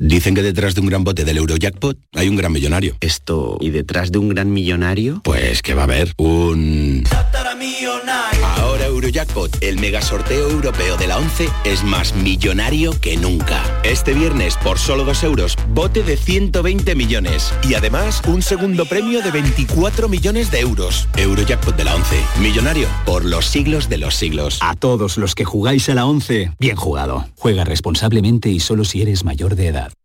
Dicen que detrás de un gran bote del Eurojackpot hay un gran millonario. Esto, ¿y detrás de un gran millonario? Pues que va a haber un... Ahora Eurojackpot, el mega sorteo europeo de la 11, es más millonario que nunca. Este viernes, por solo 2 euros, bote de 120 millones. Y además, un segundo premio de 24 millones de euros. Eurojackpot de la 11, millonario por los siglos de los siglos. A todos los que jugáis a la 11, bien jugado. Juega responsablemente y solo si eres mayor de edad.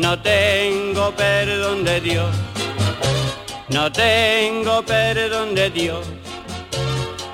no tengo perdón de Dios, no tengo perdón de Dios.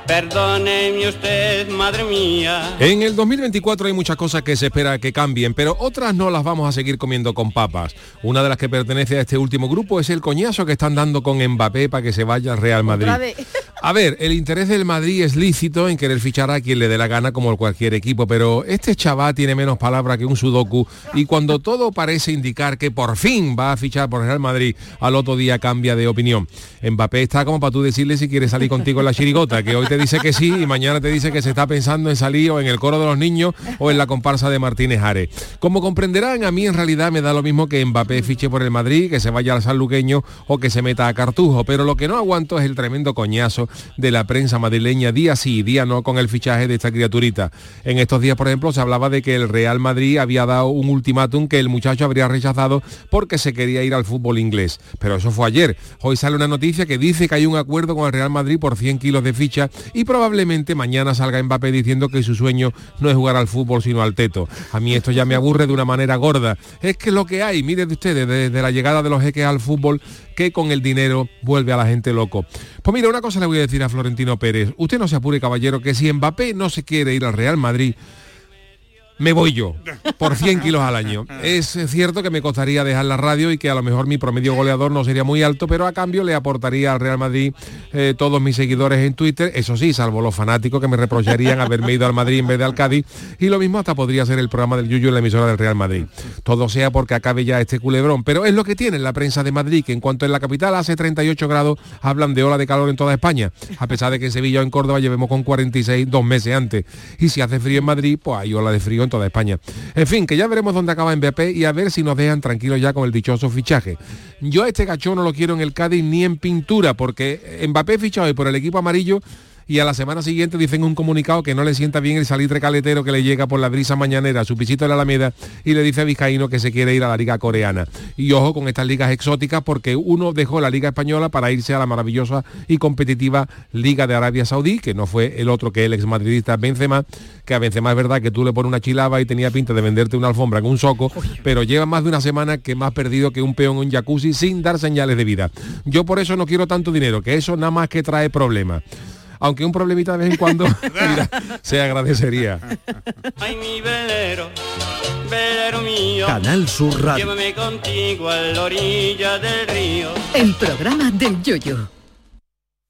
Perdóneme usted, madre mía. En el 2024 hay muchas cosas que se espera que cambien, pero otras no las vamos a seguir comiendo con papas. Una de las que pertenece a este último grupo es el coñazo que están dando con Mbappé para que se vaya al Real Madrid. A ver, el interés del Madrid es lícito en querer fichar a quien le dé la gana como cualquier equipo, pero este chaval tiene menos palabra que un sudoku y cuando todo parece indicar que por fin va a fichar por Real Madrid, al otro día cambia de opinión. Mbappé está como para tú decirle si quiere salir contigo en la chirigota, que hoy te dice que sí y mañana te dice que se está pensando en salir o en el coro de los niños o en la comparsa de Martínez Ares. Como comprenderán, a mí en realidad me da lo mismo que Mbappé fiche por el Madrid, que se vaya al sanluqueño o que se meta a Cartujo, pero lo que no aguanto es el tremendo coñazo de la prensa madrileña día sí y día no con el fichaje de esta criaturita. En estos días, por ejemplo, se hablaba de que el Real Madrid había dado un ultimátum que el muchacho habría rechazado porque se quería ir al fútbol inglés. Pero eso fue ayer. Hoy sale una noticia que dice que hay un acuerdo con el Real Madrid por 100 kilos de ficha y probablemente mañana salga Mbappé diciendo que su sueño no es jugar al fútbol sino al teto. A mí esto ya me aburre de una manera gorda. Es que lo que hay, miren ustedes, desde la llegada de los jeques al fútbol, que con el dinero vuelve a la gente loco. Pues mira, una cosa le voy a decir a Florentino Pérez. Usted no se apure, caballero, que si Mbappé no se quiere ir al Real Madrid, me voy yo, por 100 kilos al año. Es cierto que me costaría dejar la radio y que a lo mejor mi promedio goleador no sería muy alto, pero a cambio le aportaría al Real Madrid eh, todos mis seguidores en Twitter, eso sí, salvo los fanáticos que me reprocharían haberme ido al Madrid en vez de al Cádiz, y lo mismo hasta podría ser el programa del Yuyu en la emisora del Real Madrid. Todo sea porque acabe ya este culebrón, pero es lo que tiene la prensa de Madrid, que en cuanto en la capital hace 38 grados, hablan de ola de calor en toda España, a pesar de que en Sevilla o en Córdoba llevemos con 46 dos meses antes. Y si hace frío en Madrid, pues hay ola de frío en toda España. En fin, que ya veremos dónde acaba Mbappé y a ver si nos dejan tranquilos ya con el dichoso fichaje. Yo a este gachón no lo quiero en el Cádiz ni en pintura, porque Mbappé fichado hoy por el equipo amarillo y a la semana siguiente dicen un comunicado que no le sienta bien el salitre caletero que le llega por la brisa mañanera a su pisito de la Alameda y le dice a Vizcaíno que se quiere ir a la liga coreana. Y ojo con estas ligas exóticas porque uno dejó la liga española para irse a la maravillosa y competitiva liga de Arabia Saudí, que no fue el otro que el ex madridista Benzema, que a Benzema es verdad que tú le pones una chilaba y tenía pinta de venderte una alfombra en un soco, pero lleva más de una semana que más perdido que un peón en un jacuzzi sin dar señales de vida. Yo por eso no quiero tanto dinero, que eso nada más que trae problemas aunque un problemita de vez en cuando mira, se agradecería. Ay, mi velero, velero mío. Canal Sur Radio. Llévame contigo a la orilla del río. El programa del yoyo.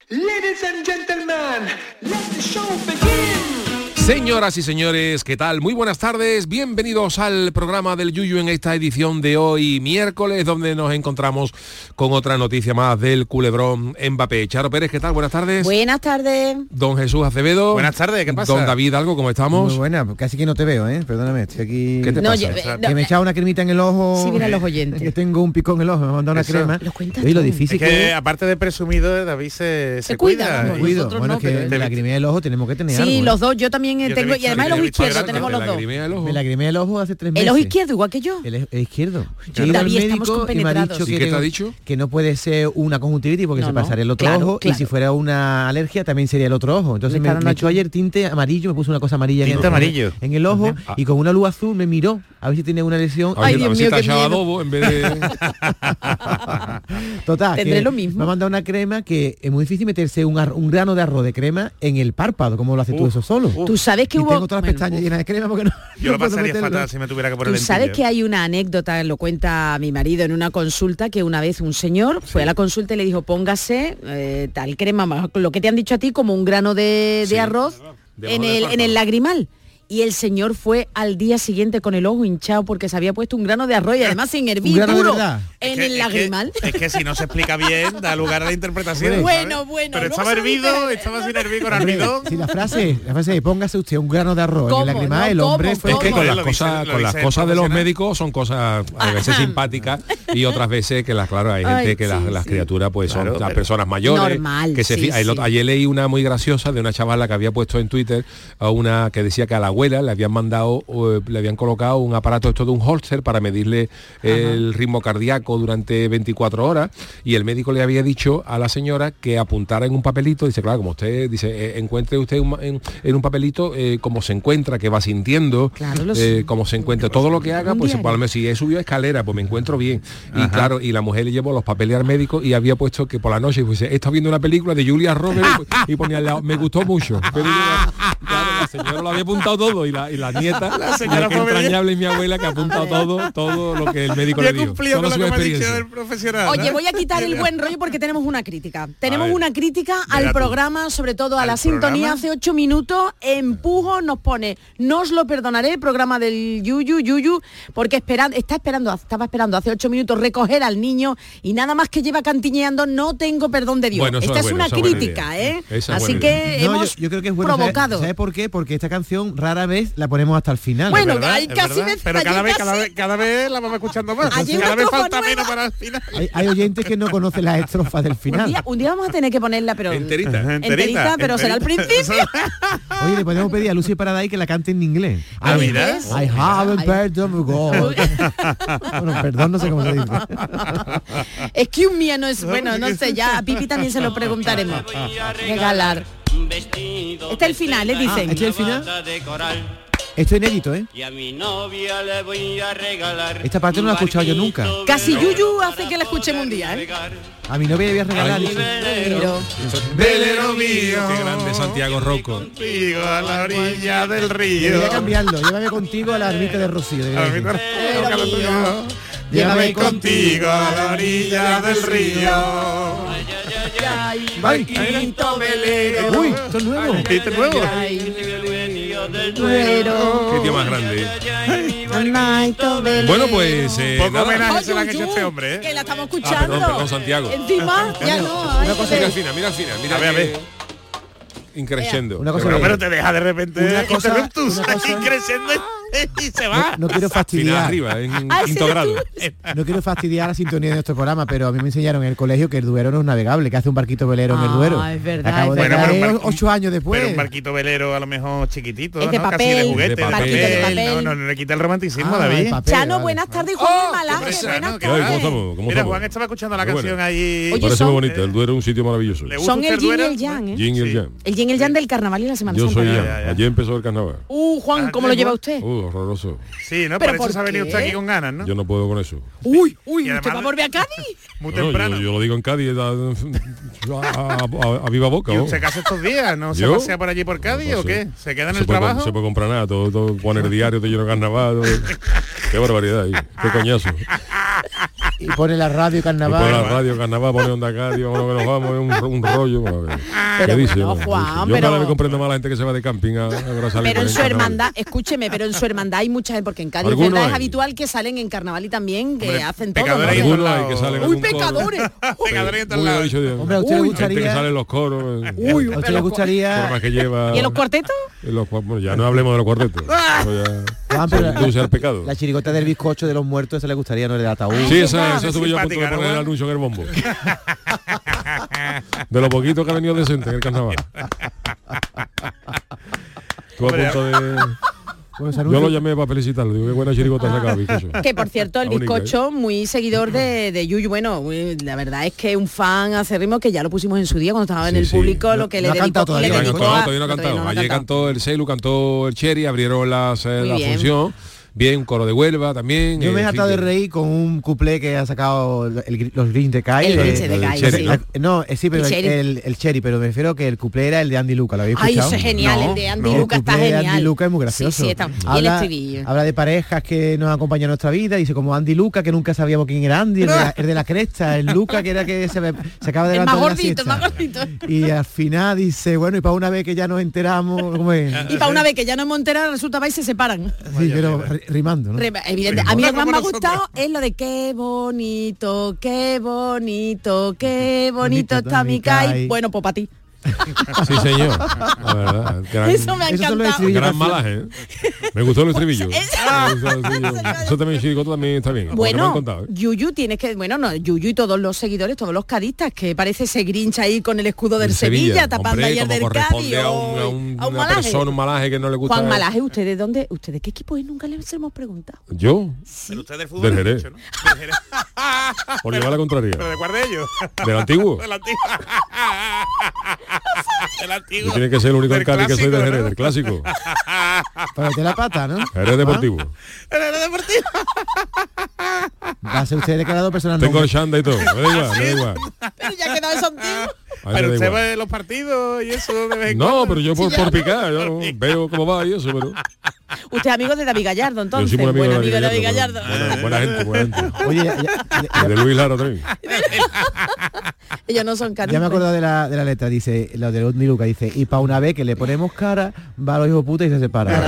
Ladies and gentlemen, let the show begin. Señoras y señores, ¿qué tal? Muy buenas tardes, bienvenidos al programa del Yuyu en esta edición de hoy miércoles, donde nos encontramos con otra noticia más del culebrón Mbappé. Charo Pérez, ¿qué tal? Buenas tardes. Buenas tardes. Don Jesús Acevedo. Buenas tardes, ¿qué pasa? Don David Algo, ¿cómo estamos? Muy buena, casi que no te veo, ¿eh? Perdóname, estoy aquí... ¿Qué te No, pasa? yo- eh, que no, me echaba una cremita en el ojo. Sí, mira los oyentes. Que tengo un picón en el ojo, me ha mandado una Eso. crema. Lo cuentas Y lo difícil Es que, que es. aparte de presumido, David se, se cuida, cuida. nosotros Bueno, no, que pero- de lagrimea el ojo tenemos que tener Sí, algo, ¿eh? los dos, yo también Yo tengo, y además el ojo izquierdo, tenemos ¿Te los dos. lagrimea el ojo? Me lagrimea el ojo hace tres meses. El ojo izquierdo, igual que yo. El, el izquierdo. Yo, He ido al David, estamos médico y me ha dicho ¿Y que, qué te ha tengo- dicho? que no puede ser una conjuntivitis porque No, se pasaría el otro claro, ojo y si fuera una alergia también sería el otro ojo. Entonces Me me, echó ayer tinte amarillo, me puso una cosa amarilla en Tinte el, amarillo. en el ojo y con una luz azul me miró a ver si tiene una lesión. A ver, Ay, a Dios si mío, te ha qué echado miedo. adobo en vez de... Total, Tendré lo mismo. Me ha mandado una crema que es muy difícil meterse un, grano de arroz de crema en el párpado, como lo haces tú eso solo. Tú sabes que y hubo... tengo todas las bueno, pestañas llenas de crema porque no. Yo lo no pasaría meterlo. fatal si me tuviera que poner Tú sabes que hay una anécdota, lo cuenta mi marido en una consulta, que una vez un señor fue a la consulta y le dijo, póngase eh, tal crema, más lo que te han dicho a ti, como un grano de, de Sí, arroz en el, en el lagrimal. Y el señor fue al día siguiente con el ojo hinchado porque se había puesto un grano de arroz y además sin hervir en Es que- el es que- lagrimal. Es que, si no se explica bien, da lugar a la interpretación. Bueno, ¿sabes? bueno, Pero estaba hervido, estaba sin hervir con almidón. si la frase, la frase de póngase usted un grano de arroz en el lagrimal, No, el hombre ¿cómo? fue Es que con las cosas, con las cosas de los médicos son cosas a veces Ajá. simpáticas y otras veces que las claro hay gente Ay, que las, sí, las sí. criaturas pues son las personas mayores Normal, que se sí, otro- ayer leí una muy graciosa de una chavala que había puesto en Twitter a una que decía que a la abuela le habían mandado eh, le habían colocado un aparato esto de un holster para medirle el ritmo cardíaco durante 24 horas y el médico le había dicho a la señora que apuntara en un papelito dice claro como usted dice eh, encuentre usted un en, en un papelito eh, cómo se encuentra que va sintiendo Claro, eh, cómo se encuentra todo lo que haga pues por lo menos si he subido escalera pues me encuentro bien y claro y la mujer le llevó los papeles al médico y había puesto que por la noche pues estado viendo una película de Julia Roberts y ponía al lado me gustó mucho Pero yo, claro, la señora lo había apuntado todo y la, y la nieta La señora entrañable es mi abuela que ha apuntado todo todo lo que el médico Yo le he dijo con lo que me ha dicho experiencia. el profesional. Oye, ¿eh? voy a quitar el buen rollo porque tenemos una crítica. Tenemos ver. una crítica al programa, sobre todo a ¿Al la sintonía. programa? Hace ocho minutos, Empujo nos pone, no os lo perdonaré, el programa del Yuyu, Yuyu, porque esperan, está esperando, estaba esperando hace ocho minutos recoger al niño y nada más que lleva cantiñeando, no tengo perdón de Dios. Bueno, Esta es es, bueno, una crítica. ¿eh? Esa Así que No, hemos yo, yo creo que es bueno. ¿sabe- provocado. ¿Sabe por qué? Porque esta canción rara vez la ponemos hasta el final. Bueno, ¿verdad? hay Es casi veces- Pero cada vez, cada vez, cada vez la vamos escuchando más. Ayer cada vez falta nueva. menos para el final. hay, hay oyentes que no conocen las estrofas del un, final. día, un día vamos a tener que ponerla, pero enterita enterita, pero será al principio. Oye, le podemos pedir a Lucy Paradise que la cante en inglés. Ah, I- mira. Perdón God. bueno, perdón, no sé cómo se dice. Excuse me, no es bueno, no sé, ya a Pipi también se lo preguntaremos. Regalar. Vestido Este es el final, ¿eh? Ah, Dicen. ¿este es el final? bata de coral. Esto es inédito, ¿eh? Y a mi novia le voy a regalar. Esta parte no la he escuchado yo nunca. Casi Yuyu hace que la escuchemos un día, ¿eh? A mi novia le voy a regalar. Ay, dice. Pero, Velero mío. qué grande Santiago Rocco Contigo a la orilla del río. Debería cambiarlo. Llévame contigo a la ermita de Rocío. A Llévame contigo a la orilla del río. Barquito velero. Uy, esto es nuevo. ¿Viste nuevo? Duero. qué tío más grande Barquito velero. bueno pues eh, Poco nada. homenaje Ay, se le han Yuyu, hecho a este hombre, ¿eh? Que la estamos Ah, escuchando. perdón, perdón, Santiago. Encima, ya no. ay, Una cosa, mira al final, mira al final, mira A ver, a ver. que- increciendo. Una cosa Pero, pero te deja de repente Una cosa- una cosa- aquí creciendo. y se va. No quiero Final fastidiar. arriba, en Ah, quinto grado. No quiero fastidiar la sintonía de nuestro programa, pero a mí me enseñaron en el colegio que el Duero no es navegable, que hace un barquito velero en el Ah, Duero. es verdad, Acabo es de verdad. Bueno, pero ocho años después. Pero un barquito velero a lo mejor chiquitito, Es de ¿no? Casi papel, de juguete, de papel. de papel. No, no, no le quita el romanticismo, Ah, David. el papel, Chano, vale. buenas tardes, Juan Oh, Malaje, buenas bueno, qué Ay, ¿Cómo tardes. estamos? ¿Cómo Mira? Juan estaba escuchando la canción ahí. Oye, Parece son- muy bonito. El Duero es un sitio maravilloso. ¿Le gusta Son el yin y el yang, ¿eh? Yin y el yang. El yin y el yang del carnaval y la Semana Yo soy Ya, yang. ya, ya. Allí empezó el carnaval. Uh, Juan, Ah, ¿cómo lo ¿sí, lleva usted? Horroroso. Sí, ¿no? ¿Pero Por eso por se ha venido usted aquí con ganas, ¿no? Yo no puedo con eso. Uy, uy, Y ¿usted va a volver a Cádiz? Muy Bueno, temprano. yo, yo lo digo en Cádiz a, a- a- a viva boca. ¿Y hace estos días? ¿No se ¿Yo? pasea por allí por Cádiz No o qué? ¿Se queda en se el puede, trabajo? No se puede comprar nada, todo, todo poner diario, te lleno carnaval. todo. Qué barbaridad, ahí, qué coñazo. Y pone la radio Y pone la carnaval. radio, carnaval, pone onda Cádiz, vámonos que nos vamos, es un, un rollo. bueno, ¿qué- Pero ¿Qué dice? bueno, no? Juan, Yo pero- cada vez comprendo más a la gente que se va de camping a, Pero en su carnaval. hermandad, escúcheme, pero en su hermandad hay mucha gente, porque en Cádiz es habitual que salen en carnaval y también que Hombre, hacen todo. pecadores ¿no? hay que salen ¡Uy, pecadores! Pecadores en todos Muy lados. dicho, Dios. Hombre, ¿a usted le gustaría- que los coros. eh, Uy, ¿A usted le gustaría... formas que lleva. ¿Y en los cuartetos? en los cua- bueno, ya no hablemos de los cuartetos. Pero induce al pecado. La chirigota del bizcocho de los muertos, esa le gustaría, no el del ataúd. Sí, esa, esa estuve yo a punto de simpática, ¿no, poner el anuncio en el bombo. De lo poquito que ha venido decente en el carnaval. Estuve a Hombre, punto de... Yo lo llamé para felicitarlo. Digo, qué buena chirigota ha sacado, bizcocho. Que por cierto, el bizcocho, muy seguidor de, de Yuyu. Bueno, la verdad es que un fan acérrimo que ya lo pusimos en su día cuando estaba en Sí, el sí. público, lo que no le ha dedicó, le no, todavía no ha cantado. Ayer cantó el Seilu, cantó el Cherry, abrieron las, eh, la bien. función. Bien, un coro de Huelva también. Yo me he en fin, atado de reír con un cuplé que ha sacado el- el- los Grinch de Kai. El de- Grinch de Kai, sí. ¿no? Eh, sí, pero El el, Cherry. el, el Cherry, pero me refiero que el cuplé era el de Andy Luca, ¿lo habéis Ay, escuchado? eso es genial, No, el de Andy no. Luca el está genial. Andy Luca es muy gracioso. Sí, sí, está. Y el habla, estribillo. habla de parejas que nos acompañan en nuestra vida, dice como Andy Luca, que nunca sabíamos quién era Andy, el de la, el de la cresta, el Luca, que era que se, se acaba de El levantar más de la gordito, el más gordito. Y al final dice, bueno, y para una vez que ya nos enteramos, ¿cómo es? Y para una vez que ya no hemos enterado, resulta va y se separan. Sí, pero ri- rimando, ¿no? Evidente. A mí lo que más me ha gustado es lo de qué bonito, qué bonito, qué bonito Bonito está mi. Kai. Bueno, pues para ti. Sí, señor. La verdad. Gran, Eso me ha encantado. gran malaje. ¿eh? Me gustó el estribillo. Eso. También, chirigota también está bien. Bueno, contado, ¿eh? Yuyu tienes que, bueno, no, Yuyu y todos los seguidores, todos los cadistas, que parece ese Grinch ahí con el escudo del En Sevilla, tapando Hombre, ayer del corresponde Cádiz. a, un- a un- a un una malaje. persona, un malaje que no le gusta. Juan Malaje, ¿usted de dónde? ¿Usted de qué equipo es? Nunca les hemos preguntado. ¿Yo? Pero usted del fútbol Del Jerez. dicho, ¿no? Del Jerez. Por llevar la contraria. ¿Pero de cuál de ellos? ¿Del antiguo? Del antiguo. Del antiguo. Tiene que ser el único en Del Cádiz que soy del clásico, Jerez, ¿no? del clásico. Para la pata, ¿no? Jerez Deportivo. Jerez Deportivo. Va a ser usted declarado persona no Tengo el Shanda y todo. Me da igual, me da igual. Pero ya quedado eso antiguo. Pero usted ve los partidos y eso de vez en No, cuando. pero yo por, picar, yo veo cómo va y eso, pero Usted es amigo de David Gallardo, yo entonces. soy muy amigo Buen de amigo de David David Gallardo. Gallardo. Buena, buena gente, buena gente. Oye, ya, ya- ya- de Luis Lara también. Ellos no son cadistas. ya me acordado de la, de la letra, dice, lo de Luca, dice, y para una vez que le ponemos cara, va a los hijos putas y se separa.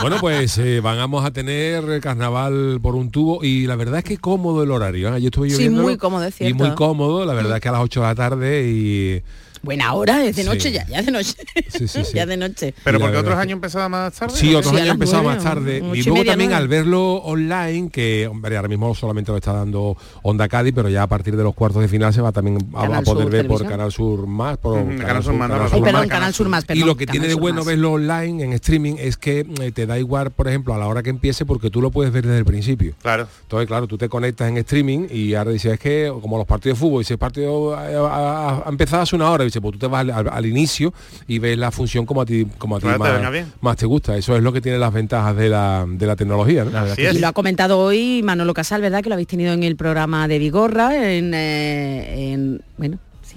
Bueno, pues eh, vamos a tener carnaval por un tubo y la verdad es que cómodo el horario. ¿eh? Yo estuve Sí, muy cómodo, es Y cierto. muy cómodo, la verdad es que a las 8 de la tarde y... Buena hora, es de Sí. noche ya, ya de noche. Sí, sí, sí. ya de noche. Pero porque otros años empezaba más tarde. Sí, ¿o otros años empezaba más tarde. Y y luego también nueve. al verlo online, que hombre, ahora mismo solamente lo está dando Onda Cádiz, pero ya a partir de los cuartos de final se va también a, a poder Sur ver por. Canal Sur más, por Ujú, Canal Sur Ay, perdón, Canal Canal Sur más, perdón. y lo que Canal tiene de bueno verlo online en streaming es que eh, te da igual, por ejemplo, a la hora que empiece porque tú lo puedes ver desde el principio. Claro. Entonces, claro, tú te conectas en streaming y ahora dices, es que como los partidos de fútbol, dice, el partido ha, empezado hace una hora, y dice, pues tú te vas al, al- al inicio y ves la función como a ti, como a ti Claro, te venga más, te gusta. Eso es lo que tiene las ventajas de la, de la tecnología. Y lo ha comentado hoy Manolo Casal, ¿verdad? Que lo habéis tenido en el programa de Vigorra, en, eh, en- bueno, sí.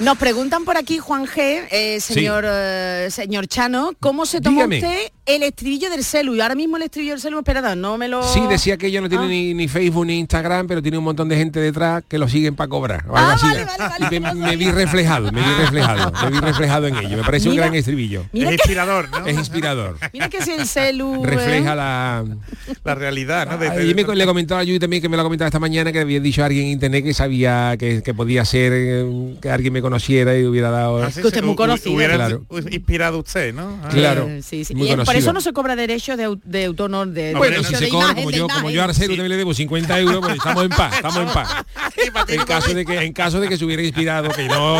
Nos preguntan por aquí, Juan G, eh, señor, eh, señor Chano, ¿cómo se tomó Dígame. usted el estribillo del celu? Y ahora mismo el estribillo del celu, espera, no me lo... Sí, decía que ella no Ah. tiene ni, ni Facebook ni Instagram, pero tiene un montón de gente detrás que lo siguen para cobrar. Ah, vale, vale, vale, Y me, no me vi reflejado, me vi reflejado, me vi reflejado en ello. Me parece Mira, un gran estribillo. mira es que- inspirador, ¿no? Es inspirador. Mira que si el celu... ¿eh? Refleja la... La realidad, ¿no? De- Ah, de- y me, le comentaba a Yuy también que me lo comentaba esta mañana que había dicho a alguien en internet que sabía que, que podía ser que alguien me conociera y hubiera dado Así Que usted es muy conocido. Hubiera Claro. inspirado usted, ¿no? Ah. Claro. Eh, sí, sí. muy Y por eso no se cobra derecho de, de autor, no, de Bueno, si se cobra como yo, como yo a Arcelo también le debo 50 euros, pues estamos en paz, estamos en paz. En caso de que, en caso de que se hubiera inspirado, que no,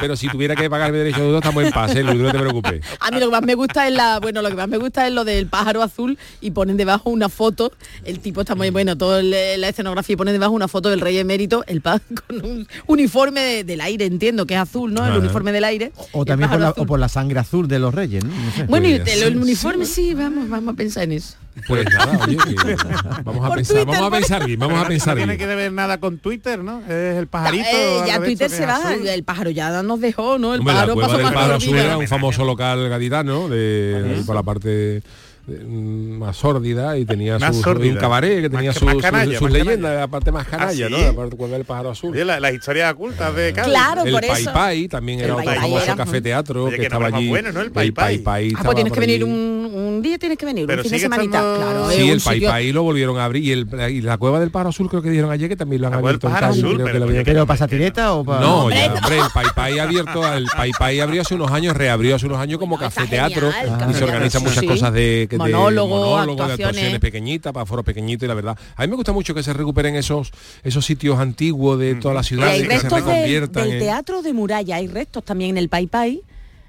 pero si tuviera que pagarme derecho de autor, estamos en paz, ¿eh? Luis, no te preocupes. A mí lo que más me gusta es la, bueno, lo que más me gusta es lo del pájaro azul y ponen debajo una foto, el tipo está muy bueno, todo el- la escenografía y ponen debajo una foto del rey emérito, el pájaro con un uniforme de- del aire, entiendo que es azul, ¿no? El uniforme del aire. O también por la, o por la sangre azul de los reyes, ¿no? No sé. Bueno, y Podría el, uniforme sí, vamos, vamos a pensar en eso. Pues nada, oye, que vamos a pensar, Twitter, vamos a pensar bien, vamos a no pensar tiene bien. que ver nada con Twitter, ¿no? Es el pajarito. Eh, ya Twitter se va, azul. el pájaro ya nos dejó, ¿no? El Hombre, la pájaro cueva pasó del más pájaro azul era un famoso local gaditano de, por la parte de, más sórdida y tenía Más su, sórdida. un cabaret que tenía más canalla, sus más leyendas, canalla. la parte más canalla, ¿Ah, ¿no? sí? La parte cueva del pájaro azul. Oye, la- las historias ocultas de Cádiz. Claro, el por Pai eso. Pai también El era otro famoso era- café teatro Oye, que estaba allí. bueno, ¿no? El Pai Pai Pai. Pai Ah, pues tienes que venir un, un día, tienes que venir, Pero un fin de semanita. estando- Claro, Sí, el Pai Pai lo volvieron a abrir y, el, y la cueva del pájaro azul creo que dijeron ayer que también lo han abierto en pájaro Cádiz, azul, creo que pero lo habían- oye, ¿Pero para satireta o para...? No, Hombre, ya, no. hombre, el Pai Pai abierto, el Pai Pai abrió hace unos años, reabrió hace unos años como café teatro y se organizan muchas sí. cosas de, de Monólogos, monólogos, de actuaciones. actuaciones pequeñitas, para foros pequeñitos y la verdad. A mí me gusta mucho que se recuperen esos esos sitios antiguos de toda la Y ciudad hay y que se reconviertan del en- teatro de muralla, hay restos también en el Pai Pai,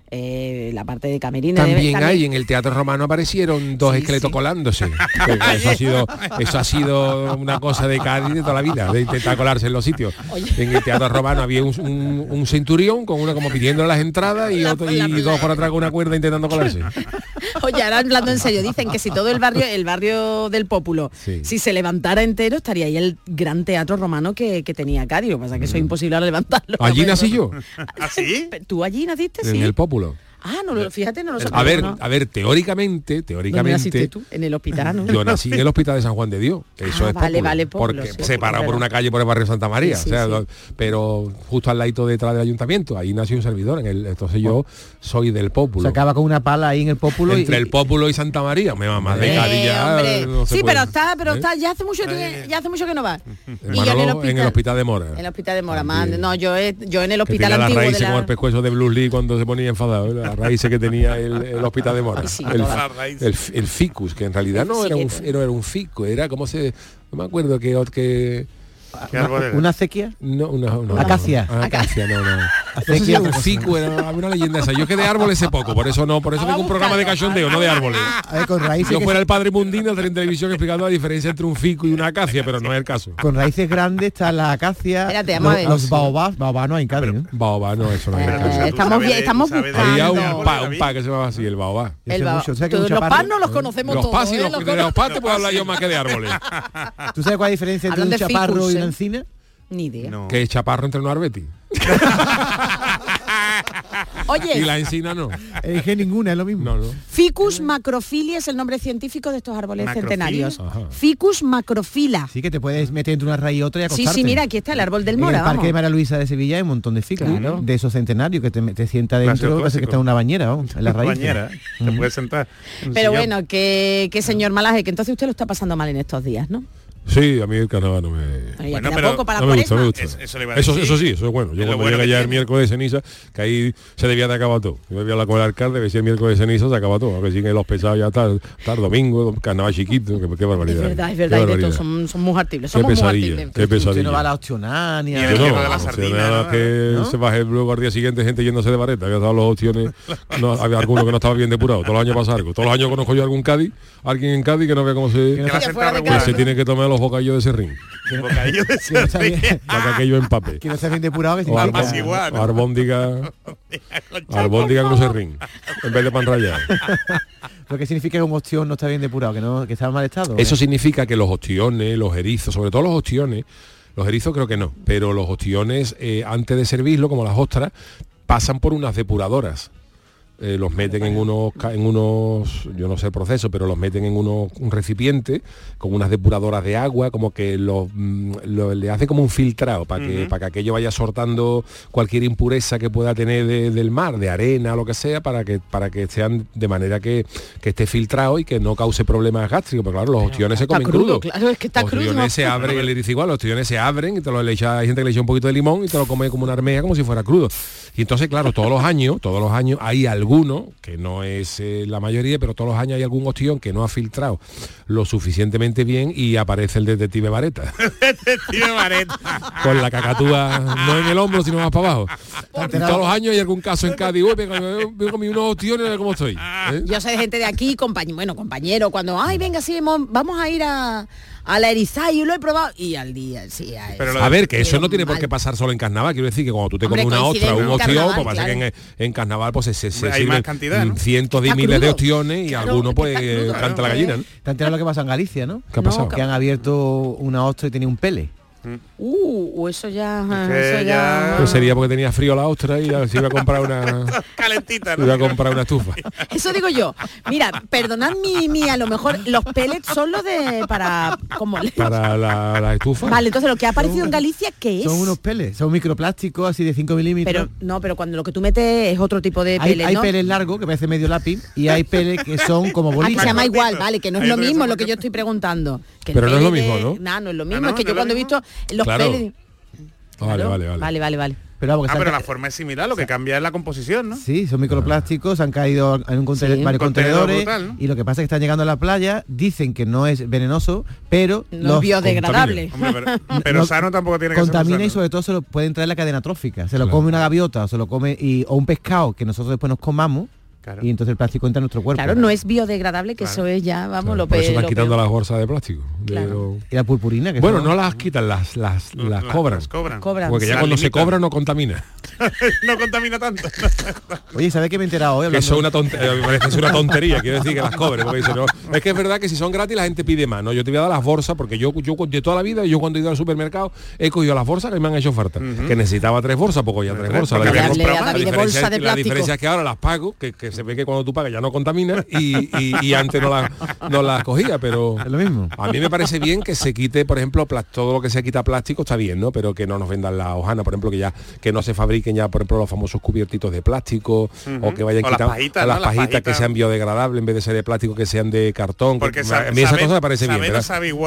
eh, la parte de camerina. de- También hay, en el teatro romano aparecieron dos Sí, esqueletos sí. colándose. eso, ha sido, eso ha sido una cosa de Cádiz de toda la vida, de intentar colarse en los sitios. En el teatro romano había un, un- un centurión con una como pidiendo las entradas y, La- otro, la- y dos por atrás con una cuerda intentando colarse. Oye, ahora hablando en serio, dicen que si todo el barrio, el barrio del Pópulo, Sí. si se levantara entero, estaría ahí el gran teatro romano que, que tenía Cádiz. Lo que pasa es que eso es imposible ahora levantarlo. Mm. Allí nací yo, ¿Ah, sí? ¿Tú allí naciste? en Sí. el Pópulo. Ah, no, lo- fíjate, no lo sabía. A ver, ¿no? a ver, teóricamente, ¿Dónde teóricamente, naciste tú? En el hospital, ¿no? Yo nací en el hospital de San Juan de Dios. Eso Ah, es vale, vale, Pópulo, porque sí, separado por una calle por el barrio Santa María, Sí, sí, o sea, sí. lo- pero justo al lado detrás del ayuntamiento. Ahí nació un servidor. En el, entonces yo soy del Pópulo. Se acaba con una pala ahí en el pópulo y... Entre el Pópulo y Santa María, me va más de Eh, hombre. no sí, puede. pero está, pero ¿Eh? está, ya hace mucho que ya hace mucho que no va. En Y yo en el Manolo, en el hospital de Mora. En el hospital de Mora, man. No, yo, yo en el hospital antiguo de raíces como la... el pescuezo de Bruce Lee cuando se ponía enfadado. Las raíces que tenía el, el hospital de Mora. Sí, el, el, el ficus, que en realidad no era un, Sí. era, un fico, era como se... No me acuerdo que... que ¿Qué árbol era? ¿Una acequia? no, no, no, Acacia. no, acacia, no, no. Acequia No sé si era una leyenda esa. Yo es que de árboles sé poco, por eso no, por eso tengo un programa de cachondeo, no de árboles. A ver, con raíces, Yo fuera el padre Mundino en televisión explicando la diferencia entre un fico y una acacia, pero no es el caso. con raíces grandes está la acacia, Espérate, vamos a los, los baobabs, baobabs no hay en Cádiz, ¿no? Baobá, no, eso no es el Eh, caso. estamos bien, de- estamos de- Había buscando. un pa, un pa que se llamaba así, el baobá. El mucho, o sea los pan no los conocemos Los todos. pas y ¿eh? los, Los de los pas te puedo hablar yo más que de árboles. ¿Tú sabes cuál es la diferencia entre un de chaparro y una ¿eh? encina? Ni idea. No. Que es chaparro entre un arbeti. Oye, Y la encina no. Elige ninguna, es lo mismo. No, no. Ficus macrophylla es el nombre científico de estos árboles centenarios. Ajá. Ficus macrophylla. Sí que te puedes meter entre una raíz y otra y Sí, acostarte. sí, mira, aquí está el árbol del En Mora, el Parque vamos. de María Luisa de Sevilla hay un montón de ficus, Claro. de esos centenarios que te, te sienta dentro, parece que está en una bañera, vamos, en la raíz. Bañera, te puedes sentar. en Pero sillón. bueno, que, que señor Malaje, que entonces usted lo está pasando mal en estos días, ¿no? Sí, a mí el carnaval no me... Bueno, pero poco para No me gusta, me gusta. Es- eso le Eso, decir. eso sí, eso es bueno. Yo Es cuando bueno llega que ya el miércoles de ceniza, que ahí se debía de acabar todo. Yo voy a hablar con el alcalde, ver si el miércoles de ceniza se acaba todo. A ver si en los pesados ya está, está el domingo, carnaval chiquito, qué, qué barbaridad. Es verdad, es verdad, de todo, son, son muy artibles, Qué somos muy pesadilla, artibles. qué pesadilla. no va a la opcionania. Yo no, la sardina, que ¿No? se baje luego al día siguiente gente yéndose de vareta, había dado los opciones, no, había alguno que no estaba bien depurado, todos los años pasa algo. Todos los años conozco yo algún Cádiz, alguien en Cádiz que no vea cómo se Que que se tiene que tomar los bocadillos de serrín, Bocadillo de para que aquello empape. que no bien depurado, que O igual, ¿no? arbóndiga, arbóndiga con serrín, en vez de pan rallado. lo que significa que un ostión no está bien depurado, que no que está en mal estado. Eso ¿eh? significa que los ostiones, los erizos, sobre todo los ostiones, Los erizos creo que no, pero los ostiones, eh, antes de servirlo, como las ostras, pasan por unas depuradoras. Eh, los meten en unos en unos yo no sé el proceso pero los meten en unos un recipiente con unas depuradoras de agua como que mm, lo- le hace como un filtrado para que Ujú. para que aquello vaya sortando cualquier impureza que pueda tener de- del mar de arena lo que sea para que para que sean de manera que, que esté filtrado y que no cause problemas gástricos porque claro los ostiones se comen crudo, crudos claro, es que está los crudo. se abren el dice igual los ostiones se abren y te lo le echa hay gente que le echa un poquito de limón y te lo come como una armeja como si fuera crudo y entonces claro todos los años todos los años hay alguno que no es eh, la mayoría pero todos los años hay algún ostión que no ha filtrado lo suficientemente bien y aparece el detective Vareta Detective Vareta. con la cacatúa no en el hombro sino más para abajo y todos los años hay algún caso en Cádiz uy, me, comí unos ostiones a ver cómo estoy ¿eh? Yo sé de gente de aquí, compañ bueno, compañero, cuando, ay, venga, sí, mo- vamos a ir a, a la Erizá y lo he probado. Y al día, sí, a a ver, que eso no tiene por qué pasar solo en carnaval. Quiero decir que cuando tú te Hombre, comes una ostra un ostión, carnaval, pues pasa claro. que en, en carnaval pues se, se, se Hay más cantidad, ¿no? cientos de miles de ostiones y Claro, algunos pues crudo, canta la gallina. ¿no? ¿Te enterado lo que pasó en Galicia, no? ¿Qué ha pasado? Que han abierto una ostra y tenía un pele. Uh, eso ya, eso ya. Pues sería porque tenía frío la ostra y se iba a comprar una Calentita, iba a ¿no? comprar una estufa. Eso digo yo. Mira, perdonad mi, mi, a lo mejor los pellets son los de para como Para la, la estufa. Vale, entonces lo que ha aparecido en Galicia ¿qué es? Son unos peles, son microplásticos así de 5 milímetros. pero no, pero cuando lo que tú metes es otro tipo de hay, pellets, hay ¿no? peles largos que parece medio lápiz y hay peles que son como Ah, que bolitas. se llama igual, vale, que no es Hay lo mismo lo que yo estoy preguntando. Que Pero no es lo mismo, ¿no? Nah, no es lo Ah, mismo, no, es que ¿no yo cuando he visto los Claro. peles... Vale, vale, vale. Vale, vale, vale. Pero vamos, que Ah, pero ca- la forma es similar, lo que cambia es la composición, ¿no? Sí, son microplásticos, han caído en un conte- Sí. varios Contenedor contenedores brutal, ¿no? y lo que pasa es que están llegando a la playa, dicen que no es venenoso, pero No los biodegradable. Hombre, pero, pero No, sano tampoco tiene que contamina ser y sobre todo se lo puede entrar en la cadena trófica. Se lo Claro. come una gaviota o se lo come y, o un pescado que nosotros después nos comamos Claro. y entonces el plástico entra en nuestro cuerpo. Claro, no es biodegradable, que Claro. eso es ya, vamos, Claro, lo por eso peor. están quitando las bolsas de plástico. de lo- Y la purpurina que Bueno, son- no las quitan, las las, las La- cobran. las cobran. Cobran. Porque ya Las cuando se cobra no contamina. no contamina tanto. Oye, ¿sabes qué me he enterado hoy? Hablando- eso es una tontería, me parece que es una tontería, quiero decir que las cobre, porque dice, no, es que es verdad que si son gratis la gente pide más, no, yo te voy a dar las bolsas porque yo, yo de toda la vida, yo cuando he ido al supermercado he cogido las bolsas que me han hecho falta, que necesitaba tres bolsas, porque ya tres bolsas. La, diferencia- es, diferencia que ahora las pago, que, que se ve que cuando tú pagas ya no contamina y, y- y antes no las no las cogía, pero Es lo mismo. a mí me parece bien que se quite, por ejemplo, todo lo que se quita plástico está bien, ¿no? Pero que no nos vendan la hojana, por ejemplo, que ya que no se fabriquen ya, por ejemplo, los famosos cubiertitos de plástico o que vayan O las quitando pajitas, las ¿no? Las pajitas que sean biodegradables en vez de ser de plástico que sean de cartón. Porque que- sabe- a mí esa sabe- cosa me parece sabe bien.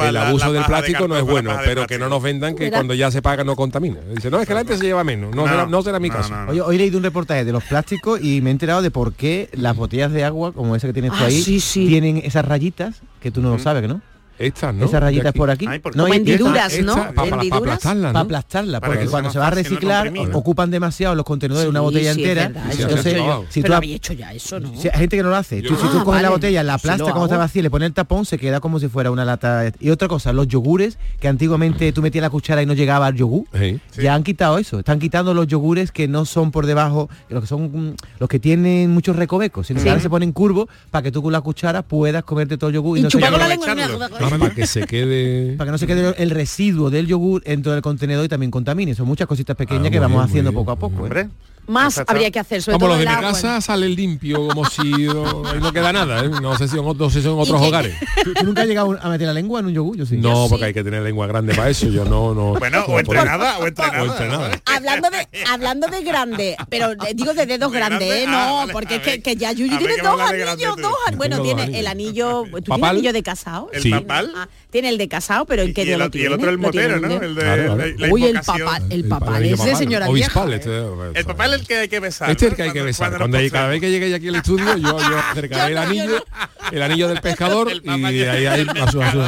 El la- abuso la del de plástico no es la bueno, pero que no nos vendan que cuando ya se paga no contamina. Dice, no, es que la gente se lleva menos. No, No, será, no será mi no, caso. no, no. Oye, hoy he leído un reportaje de los plásticos y me he enterado de por qué las botellas de agua, como esa que tienes tú Ah, ahí, sí, sí. tienen esas rayitas, que tú no lo sabes, ¿no? Estas, ¿no? esas rayitas aquí. por aquí. Ay, ¿por qué? no, hendiduras, esta- ¿no? Para, para ¿no? aplastarla, Para porque que cuando se va a no reciclar ocupan demasiado los contenedores de una botella sí, entera. verdad, Entonces, yo- si pero tú, había hecho ya eso, ¿no? si hay gente que no lo hace. Tú, si tú Ah, coges la botella, la aplastas como hago. está vacía, le pones el tapón, se queda como si fuera una lata. Y otra cosa, los yogures, que antiguamente tú metías la cuchara y no llegaba al yogur, Sí. ya han quitado eso. Están quitando los yogures que no son por debajo, los que son mm, los que tienen muchos recovecos, sino que ahora se ponen curvos para que tú con la cuchara puedas comerte todo el yogur y, Y no para que se quede... para que no se quede el residuo del yogur dentro del contenedor y también contamine. Son muchas cositas pequeñas Ah, que vamos bien, haciendo bien, poco a poco. ¿eh? Más Exacto. habría que hacer, sobre Vamos, todo los de mi agua. casa sale limpio, como si no, no queda nada, ¿eh? No sé si en, no sé si en otros que- hogares. ¿Tú, tú nunca has llegado a meter la lengua en un yogur? Yo sí. No, sí. porque hay que tener lengua grande para eso. Yo no, no. Bueno, como o entrenada, o entrenada. O entrenada. Hablando de, hablando de grande, pero eh, digo de dedos De grandes, grande, ¿eh? ah, No, vale, porque es que, que ya Yuyu tiene dos de anillos, dos Bueno, tiene el anillo. ¿Tú tienes anillo de casado? ¿El Sí. papal? Ah, tiene el de casado, pero ¿en qué y, el, lo y tiene? el otro el motero, ¿no? El de Uy, el papal, el El papal ese, señora este, El papal el que hay que besar. Este es el que hay que besar. cuando hay- cada vez que llegue aquí al estudio, yo, yo acercaré el anillo, el anillo del pescador y ahí, ahí a, su- a su-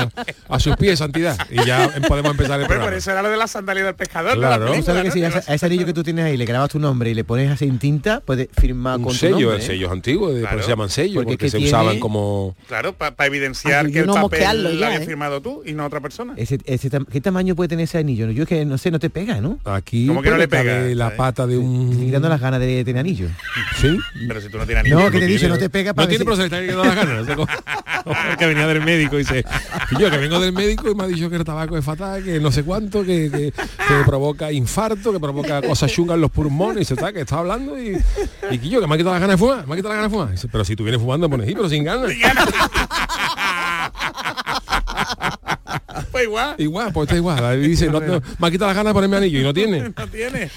a sus pies, santidad. Y ya podemos empezar el programa. eso era lo de la sandalia del pescador. Claro. ¿no? La ¿Tú sabes película, que si ¿no? a ese, anillo que tú tienes ahí le grabas tu nombre y le pones así en tinta, puedes firmar con tu sello, nombre, el sello antiguo, de- por Claro. eso se llaman sellos, Porque porque, es que se tiene- usaban como... Claro, para evidenciar que el no papel lo habías ¿eh? firmado tú y no otra persona. Ese, ese tam- ¿Qué tamaño puede tener ese anillo? Yo es que no sé, no te pega, ¿no? Aquí ¿Cómo que no le pega, la pata de un... quitando las ganas de tener anillo. ¿Sí? Pero si tú no tienes anillo. No, que te dice, no te pega para No tiene, pero se le está quedando las ganas. que venía del médico y dice, "Y yo que vengo del médico y me ha dicho que el tabaco es fatal, que no sé cuánto, que, que, que provoca infarto, que provoca cosas chungas en los pulmones, y "Está, que está hablando y, y que yo que me ha quitado las ganas de fumar, me ha quitado las ganas de fumar. Dice, pero si tú vienes fumando, pones, sí, pero sin ganas. Pues igual. Igual, pues está igual. Y dice, no, no, me ha quitado las ganas de ponerme anillo y no tiene. No tiene.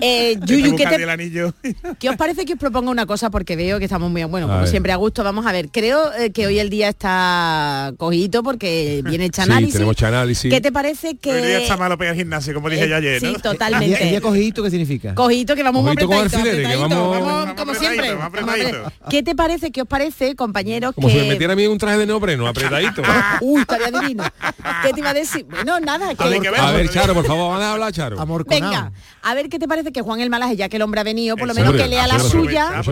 Eh, Yuyu, ¿qué que te, el anillo. ¿qué os parece que os proponga una cosa? Porque veo que estamos muy, bueno, A como ver. siempre a gusto, vamos a ver. Creo eh, que hoy el día está cogito porque viene hecho Sí, análisis. tenemos análisis. ¿Qué te parece que... Hoy día está malo pegar gimnasio, como dije Eh, yo ayer, sí, ¿no? totalmente. ¿Y cogidito qué significa? Cogito que vamos muy Cogito con apretaditos, alfileres, que vamos- vamos Vamos como apretadito, siempre. vamos apretadito. ¿Qué te parece, qué os parece, compañeros, Como que... si me metiera a mí en un traje de neopreno, apretadito. Uy, estaría divino. ¿Qué te iba a decir? Bueno, nada, que... A ver, que A ver, Charo, por favor, van a hablar, Charo. Amor Venga, a ver qué te parece que Juan el Malaje, ya que el hombre ha venido, por lo menos que lea la suya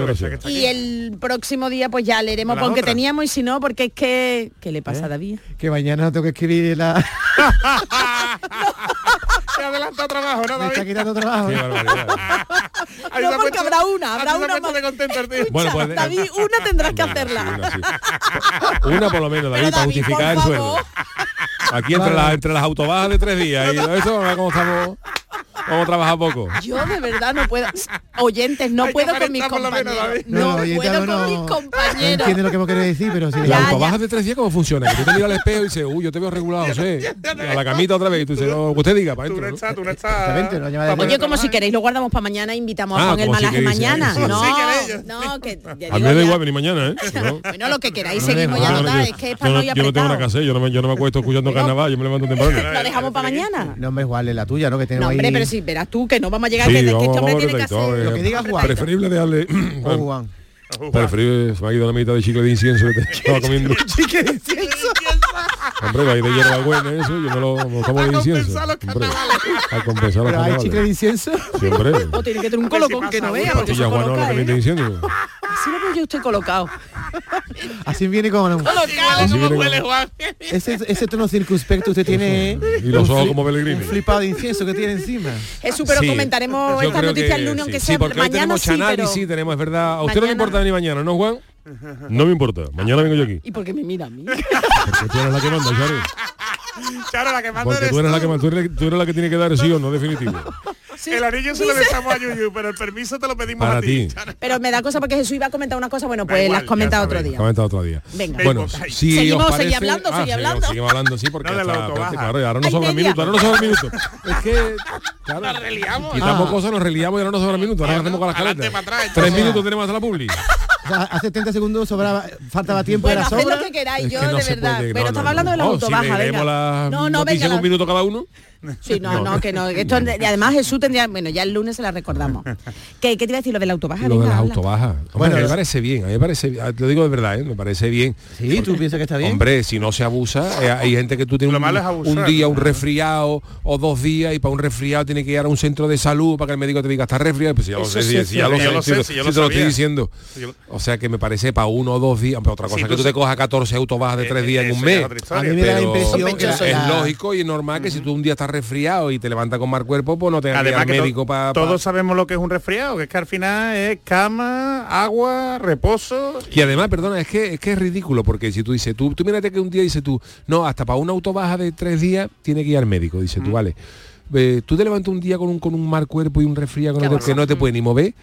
y el próximo día pues ya leeremos porque otra. teníamos y si no, porque es que... ¿Qué le pasa a David? Que mañana tengo que escribir la... Se adelanta trabajo, ¿no, Me está David? quitando trabajo. Qué ¿eh? barbaridad. Ahí No, porque puesto- habrá una, habrá una más. de contento tío. Bueno, pues, David, una tendrás que hacerla. Una, sí. Una por lo menos, David, Pero, para David, justificar el sueldo. Aquí entre, Vale. las, entre las autobajas de tres días y todo eso, cómo estamos, vamos a trabajar poco. Yo de verdad no puedo... Oyentes, no que puedo con mis lo menos, compañeros. David. No, oye, puedo no, con no- mis No compañeros. entiende lo que hemos querido decir, pero sí. Las Ya, autobajas de tres días, ¿cómo funciona? Que tú te miras al espejo y dices, uy, yo te veo regulado, sé. A la camita otra vez y tú dices, no, que usted diga, para no adentro. No Exactamente, no estás. llama de- Oye, como si queréis lo guardamos para mañana, invitamos a Ah, Juan el Malaje mañana. No, no, que ya A mí me da igual venir mañana, ¿eh? No. Bueno, lo que queráis, seguimos ya no, total, yo, es que es para no, yo no tengo nada que hacer, yo no me, yo no me acuesto escuchando carnaval, yo me levanto temprano. Lo dejamos para mañana. No, hombre, igual es la tuya, ¿no? Que tenemos hombre, pero si verás tú que no vamos a llegar que, este hombre tiene que hacer. eh, Lo que diga Juan. Preferible dejarle... Oh, Juan. Preferible, se me ha ido la mitad de chicle de incienso que te estaba comiendo. Hombre, hay de hierba buena eso, yo me lo me lo tomo de incienso. compensar los Hombre, a compensar los Pero hay chicle de incienso. Sí, hombre. O tiene que tener un colocón que no vea, Pastilla no, la que diciendo. Así lo veo yo estoy colocado. Así viene Así como viene huele, con- Juan. Ese, ese tono circunspecto usted tiene... Y los un ojos como Pellegrini. Un flipado de incienso que tiene encima. Jesús, pero Sí, comentaremos yo noticias que el lunes, sí. aunque Sí, sea porque hoy mañana tenemos sí, análisis, tenemos, es verdad. ¿A usted no le importa ni mañana, no, Juan? No me importa. Mañana vengo yo aquí. ¿Y por qué me mira a mí? Porque tú eres la que manda, Charo. Charo, la que manda Porque eres tú eres la que tú. manda, tú eres, tú eres la que tiene que dar el sí o no definitivo. El anillo se lo dejamos a Yuyu, pero el permiso te lo pedimos Para a ti. Pero me da cosa porque Jesús iba a comentar una cosa, bueno, pues igual, las comenta otro día. Comenta otro día. Venga. Bueno, Venga. si Seguimos, os parece... sigue hablando, Ah, seguimos- hablando. Seguimos hablando, sí, porque No, hasta- claro, y ahora no sobra media. minuto, ahora no sobra minuto. Es que, claro, Nos reliamos. quitamos Ah. cosas, nos reliamos y ahora no sobra minuto. Ahora hacemos con las caletas. Tres minutos tenemos hasta la publi. O sea, hace 30 segundos sobraba, faltaba tiempo, Bueno, era haced sobra. lo que queráis, Es yo que no de verdad. puede, pero no, estaba no, hablando de la no. Oh, autobaja, si venga. las No, no, venga. en un la- minuto cada uno. Sí, no, no, que no. Esto, y además Jesús tendría, bueno, ya el lunes se la recordamos. ¿Qué, qué te iba a decir? Lo de la autobaja. Lo de autobajas. Hombre, Bueno, a mí me parece bien, a mí me parece, ah, te lo digo de verdad, ¿eh? me parece bien. Sí, tú piensas que está bien. Hombre, si no se abusa, eh, hay gente que tú tienes Lo un, malo es abusar, un día, un resfriado o dos días y para un resfriado tiene que ir a un centro de salud para que el médico te diga está resfriado. Pues si ya lo sé, si, si ya lo sé, si sé, lo- si yo si lo te lo estoy diciendo. O sea que me parece para uno o dos días, pero otra cosa Sí, que tú te cojas 14 autobajas de tres Eh, días en un mes. A historia. mí me da la impresión que la- es lógico y es normal que si tú un día estás resfriado y te levantas con mal cuerpo, pues no te Además al que médico para... todos sabemos lo que es un resfriado, que es que al final es cama, agua, reposo. Y además, perdona, es que es que es ridículo, porque si tú dices, tú, tú mírate que un día dices tú, no, hasta para una autobaja de tres días tiene que ir al médico, dice tú, vale. Eh, tú te levantas un día con un, con un mal cuerpo y un resfriado que no te, que no te puede ni mover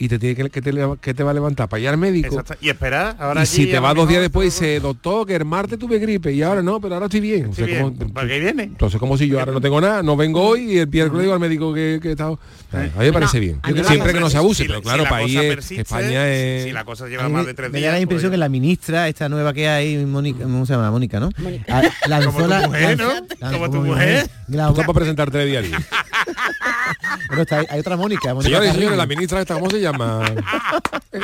y te tiene que, que te, que te va a levantar para ir al médico. Exacto. Y esperar, ahora y si te a lo vas dos días después y dice, doctor, que el martes tuve gripe y ahora no, pero ahora estoy bien. O sea, Estoy bien. como- ¿Para qué viene? entonces como si yo ahora no tengo nada, no vengo hoy y el miércoles digo al médico que, que he estado. A mí me parece bien. Siempre cosa- que no se abuse, Si pero claro, si la para cosa ahí es- persiste, España es... Si la cosa lleva mí más me, de tres me días. da la impresión pues- que la ministra, esta nueva que hay, Mónica, ¿cómo se llama? Mónica, ¿no? Ah, lanzó Como tu la- mujer, ¿no? lanzó- Como tu mujer. Tú para presentar telediario. bueno, está- hay otra Mónica. Mónica Señores y señores, la ministra esta, ¿cómo se llama?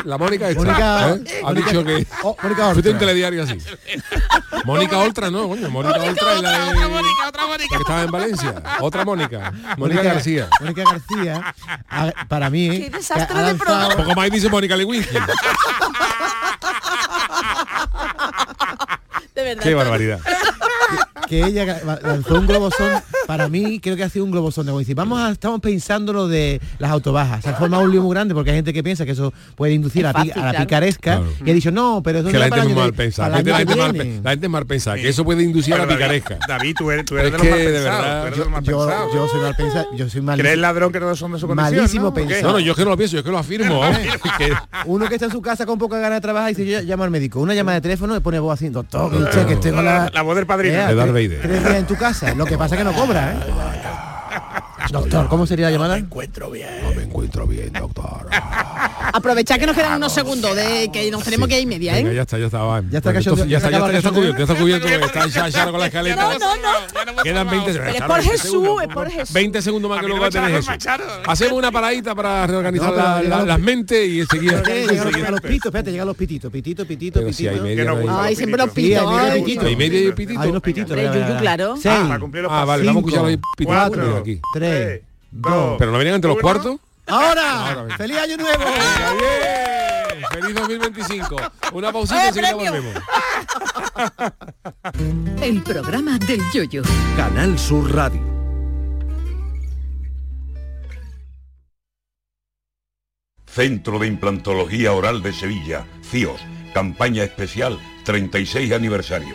La Mónica esta. Mónica- ¿eh? Ha Mónica- dicho que... Oh, Mónica Oltra. telediario así. Mónica Oltra, no, coño. Mónica Oltra es la de... Otra Mónica, otra la Mónica. que estaba en Valencia. Otra Mónica. Mónica García. Mónica García, a- para mí, Qué desastre de lanzado- Un poco más dice Mónica Lewinsky. De verdad. Qué barbaridad. Que ella lanzó un globosón para mí creo que ha sido un globo sonda. Como decir, vamos a, estamos pensando lo de las autobajas. Se ha formado un lío muy grande porque hay gente que piensa que eso puede inducir a, la picaresca y ha dicho, no, pero eso que la gente mal pensada. La gente, mal, la gente mal pensada, que eso puede inducir a la picaresca. David, tú eres, tú eres Es de los que, mal de pensados, verdad, tú eres de Yo, los mal yo, pensados. yo soy mal pensado, yo soy mal. ¿Crees ladrón que todos son de su condición? Malísimo ¿no? Pensado. No, no, yo es que no lo pienso, yo es que lo afirmo. Uno que está en su casa con poca ganas de trabajar y dice, yo llamo al médico. Una llama de teléfono y pone voz así, doctor, que usted, que tengo la... La voz del padrino. De Darth tres- días en tu casa. Lo que pasa es que no cobra, ¿eh? Doctor, ¿cómo sería la llamada? encuentro bien. No me encuentro bien, doctor. Aprovechad que nos quedan unos segundos de que nos tenemos que ir media, Venga, ¿eh? ya está, ya está. va. Ya está Pues ya está, ya está, ya está cubierto, ya está cubierto está ya con la escaleta. No, no, no. Quedan 20 Pero es por 20 Jesús, segundos. es por Jesús. 20 segundos más que luego va a tener Jesús. Hacemos una paradita para reorganizar las mentes y enseguida. Eh, llegan los, pitos, espérate, llegan los pititos, pitito, pitito, pitito. Ay, siempre los Sí, hay media y pitito. Hay unos pititos. Claro. Ah, Ah, vale, vamos a escuchar los pititos cuatro, aquí. tres, dos. Pero no venían entre los cuartos. ¡Ahora! Ahora, ¡Feliz año nuevo! ¡Bien! ¡Feliz 2025! Una pausita y ¡Eh, enseguida premio! volvemos. El programa del yoyo. Canal Sur Radio. Centro de Implantología Oral de Sevilla, CIOS, campaña especial 36 aniversario.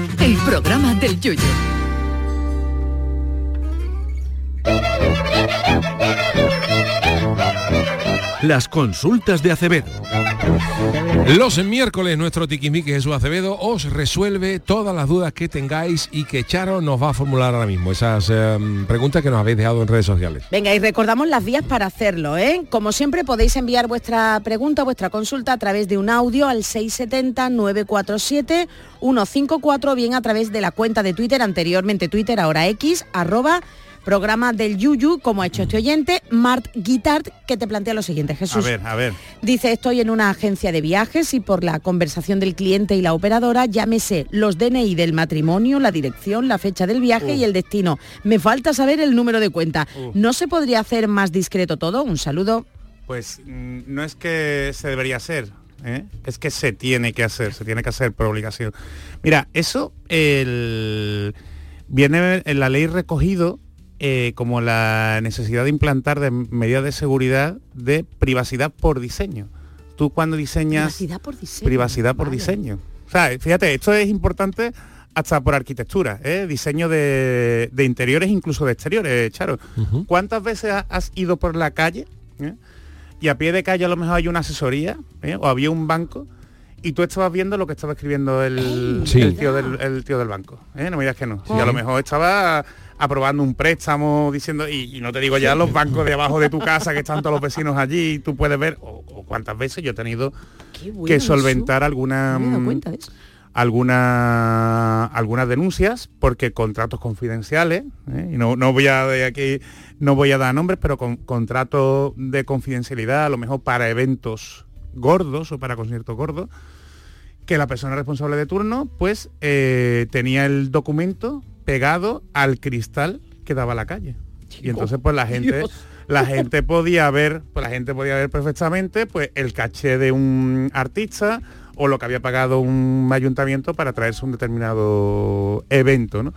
el programa del yoyo. Las consultas de Acevedo. Los miércoles nuestro tiquismique Jesús Acevedo os resuelve todas las dudas que tengáis y que Charo nos va a formular ahora mismo. Esas em, preguntas que nos habéis dejado en redes sociales. Venga, y recordamos las vías para hacerlo, ¿eh? Como siempre podéis enviar vuestra pregunta, vuestra consulta a través de un audio al 670-947-154, bien a través de la cuenta de Twitter, anteriormente Twitter, ahora X, arroba programa del Yuyu, como ha hecho este oyente, Mart Guitart, que te plantea lo siguiente, A Jesús. ver, a ver. Dice, estoy en una agencia de viajes y por la conversación del cliente y la operadora ya me sé los DNI del matrimonio, la dirección, la fecha del viaje y el destino. Me falta saber el número de cuenta. ¿No se podría hacer más discreto todo? Un saludo. Pues mm, no es que se debería hacer, ¿eh? es que se tiene que hacer, se tiene que hacer por obligación. Mira, eso el- viene en la ley recogido eh, como la necesidad de implantar de medidas de seguridad de privacidad por diseño. Tú cuando diseñas Privacidad por diseño. privacidad por Vale. diseño. O sea, fíjate, esto es importante hasta por arquitectura, ¿eh? diseño de, de interiores, incluso de exteriores, Charo. ¿Cuántas veces ha- has ido por la calle eh? y a pie de calle a lo mejor hay una asesoría eh? o había un banco y tú estabas viendo lo que estaba escribiendo el, Sí. el tío, del, el tío del banco? ¿eh? No me digas que no. Si a lo mejor estaba aprobando un préstamo diciendo y, y no te digo ya los bancos de abajo de tu casa que están todos los vecinos allí y tú puedes ver o, o cuántas veces yo he tenido bueno, que solventar alguna No me he dado mm, cuenta de eso. alguna algunas denuncias porque contratos confidenciales ¿eh? y no, no voy a de aquí no voy a dar nombres pero con contratos de confidencialidad a lo mejor para eventos gordos o para conciertos gordos que la persona responsable de turno pues eh, tenía el documento pegado al cristal que daba a la calle y entonces pues la gente Dios. la gente podía ver pues la gente podía ver perfectamente pues el caché de un artista o lo que había pagado un ayuntamiento para traerse un determinado evento ¿no?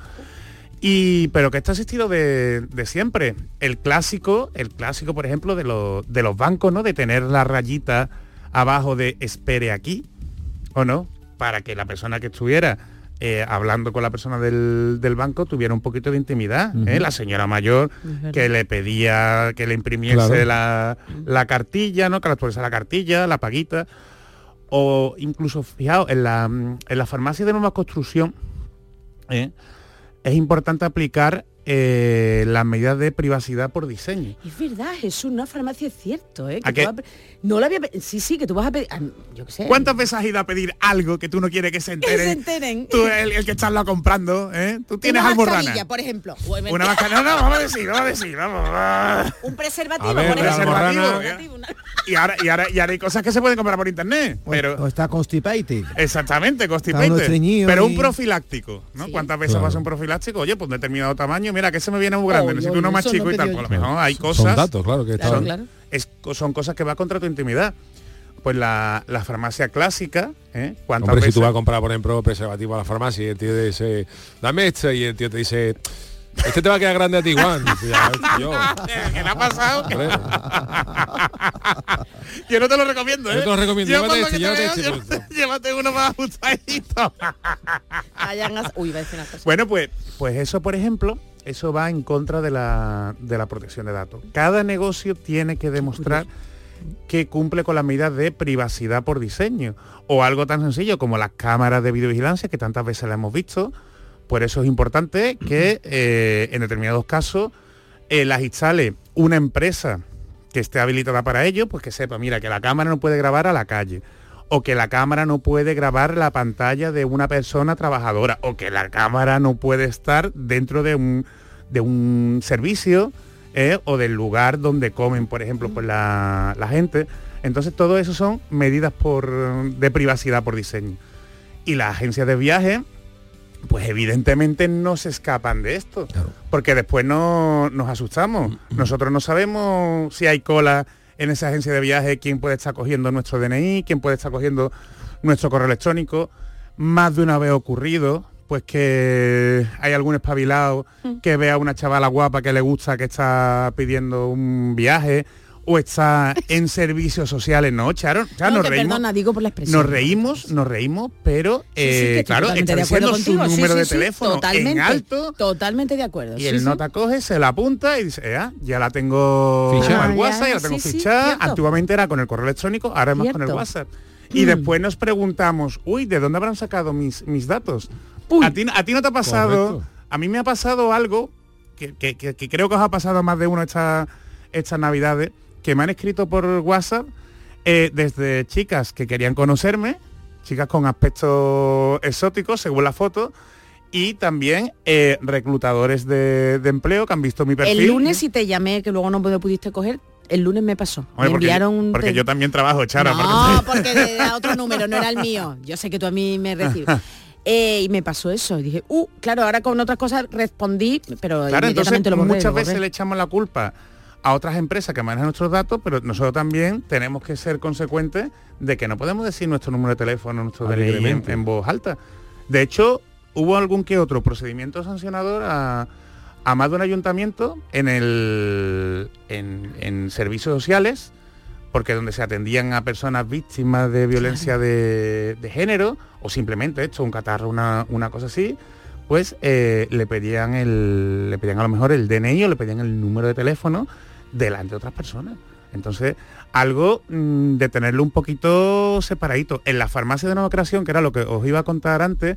y pero que esto ha existido de, de siempre el clásico el clásico por ejemplo de, los de los bancos no de tener la rayita abajo de espere aquí o no para que la persona que estuviera eh, hablando con la persona del, del banco tuviera un poquito de intimidad. ¿eh? La señora mayor que le pedía que le imprimiese Claro. la, la cartilla, ¿no? Que le actualizara la cartilla, la paguita. O incluso, fijaos, en la, en la farmacia de nueva construcción ¿eh? es importante aplicar eh, las medidas de privacidad por diseño. Es verdad, Jesús, una farmacia es cierto, ¿eh? ¿A Que qué? tú vas a pe- No lo había... Sí, sí, que tú vas a pedir... Yo qué sé. ¿Cuántas veces has ido a pedir algo que tú no quieres que se Que se enteren? Tú, el, el que estás comprando, ¿eh? Tú tienes Una almorrana. mascarilla, por ejemplo. O Una mascarilla. No, no, vamos a decir, vamos a decir, vamos. Un preservativo, A ver, por ejemplo. preservativo, Y ahora, y, ahora, y ahora hay cosas que se pueden comprar por internet. Pero, O está constipated. Exactamente, constipated. Pero y- un profiláctico, ¿no? ¿Cuántas veces Claro. vas a un profiláctico? Oye, pues de determinado tamaño, mira, que se me viene muy grande, Oh, necesito yo- uno más chico no y tal. Por lo yo. mejor hay Son cosas. datos, claro, que están- son, Claro. es- son cosas que va contra tu intimidad. Pues la, la farmacia clásica, ¿eh? ¿Cuántas Hombre, si veces? tú vas a comprar, por ejemplo, preservativo a la farmacia y el tío dice, dame este, y el tío te dice, este te va a quedar grande a ti, Juan. ¿Qué le ha pasado? Yo no te lo recomiendo, ¿eh? Yo te lo recomiendo, Yo llévate este, te llévate veo, este, llévate- Llévate uno más ajustadito. Uy, iba a decir una cosa. Bueno, pues, pues eso, por ejemplo, eso va en contra de la, de la protección de datos. Cada negocio tiene que demostrar que cumple con las medidas de privacidad por diseño. O algo tan sencillo como las cámaras de videovigilancia, que tantas veces las hemos visto. Por eso es importante que eh, en determinados casos eh, las instale una empresa que esté habilitada para ello, pues que sepa, mira, que la cámara no puede grabar a la calle, o que la cámara no puede grabar la pantalla de una persona trabajadora, o que la cámara no puede estar dentro de un, de un servicio eh, o del lugar donde comen, por ejemplo, pues la, la gente. Entonces todo eso son medidas por, de privacidad por diseño. Y las agencias de viaje, pues evidentemente no se escapan de esto, porque después no, nos asustamos. Nosotros no sabemos si hay cola en esa agencia de viaje, quién puede estar cogiendo nuestro DNI, quién puede estar cogiendo nuestro correo electrónico. Más de una vez ha ocurrido, pues que hay algún espabilado que vea a una chavala guapa que le gusta que está pidiendo un viaje o está en servicios sociales, ¿no? Charo, ya No, nos reímos. perdona, digo por la expresión. Nos reímos, nos reímos, pero Sí, sí, eh, claro, está diciendo su contigo. Número sí, de sí, teléfono totalmente, en alto Totalmente de acuerdo. y sí, el sí. nota coge, se la apunta y dice, "Ah, ya la tengo Fichada. al Ah, WhatsApp, ya, la tengo fichada. Antiguamente era con el correo electrónico, ahora es más con el. WhatsApp. Y Mm. después nos preguntamos, uy, ¿de dónde habrán sacado mis, mis datos? ¿A ti, a ti no te ha pasado? Correcto. A mí me ha pasado algo que, que- que- que creo que os ha pasado a más de uno esta- estas navidades, que me han escrito por WhatsApp eh, desde chicas que querían conocerme, chicas con aspectos exóticos, según la foto, y también eh, reclutadores de, de empleo que han visto mi perfil. El lunes si te llamé, que luego no me pudiste coger, el lunes me pasó. Me porque, enviaron un porque te- yo también trabajo, Chara. No, aparte. porque era otro número, no era el mío. Yo sé que tú a mí me recibes. Eh, y me pasó eso. Y dije, uh, claro, ahora con otras cosas respondí, pero Claro, entonces lo borré, muchas lo veces le echamos la culpa a otras empresas que manejan nuestros datos, pero nosotros también tenemos que ser consecuentes de que no podemos decir nuestro número de teléfono, nuestro DNI en, voz alta. De hecho, hubo algún que otro procedimiento sancionador a, a más de un ayuntamiento en el en, en servicios sociales, porque donde se atendían a personas víctimas de violencia de, de género, o simplemente esto, un catarro, una, una cosa así, pues eh, le pedían el, le pedían a lo mejor el DNI o le pedían el número de teléfono delante de otras personas. Entonces, algo mm, de tenerlo un poquito separadito. En la farmacia de nueva creación, que era lo que os iba a contar antes,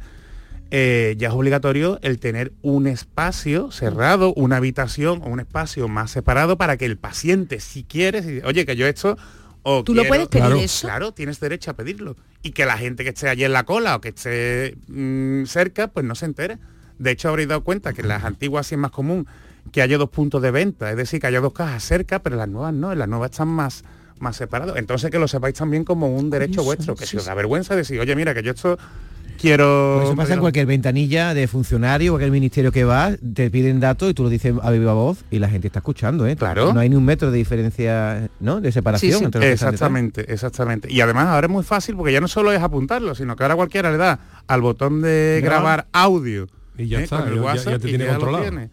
eh, ya es obligatorio el tener un espacio cerrado, una habitación o un espacio más separado para que el paciente, si quiere, si- oye, que yo esto... O ¿Tú lo puedes pedir Claro. eso? Claro, tienes derecho a pedirlo. Y que la gente que esté allí en la cola o que esté mm, cerca, pues no se entere. De hecho, habréis dado cuenta que en las antiguas sí es más común que haya dos puntos de venta, es decir, que haya dos cajas cerca, pero en las nuevas no, en las nuevas están más, más separados. Entonces que lo sepáis también como un derecho vuestro, que si os da vergüenza decir, oye, mira, que yo esto quiero... Pues eso pasa en pedirlo". cualquier ventanilla de funcionario, cualquier ministerio que vas, te piden datos y tú lo dices a viva voz y la gente está escuchando, ¿eh? Claro. No hay ni un metro de diferencia, ¿no? De separación. entre los que están detrás. Exactamente, exactamente. Y además ahora es muy fácil porque ya no solo es apuntarlo, sino que ahora cualquiera le da al botón de Grabar. grabar audio Y ya ¿eh? está, con el ya- ya- te y tiene ya lo controlado.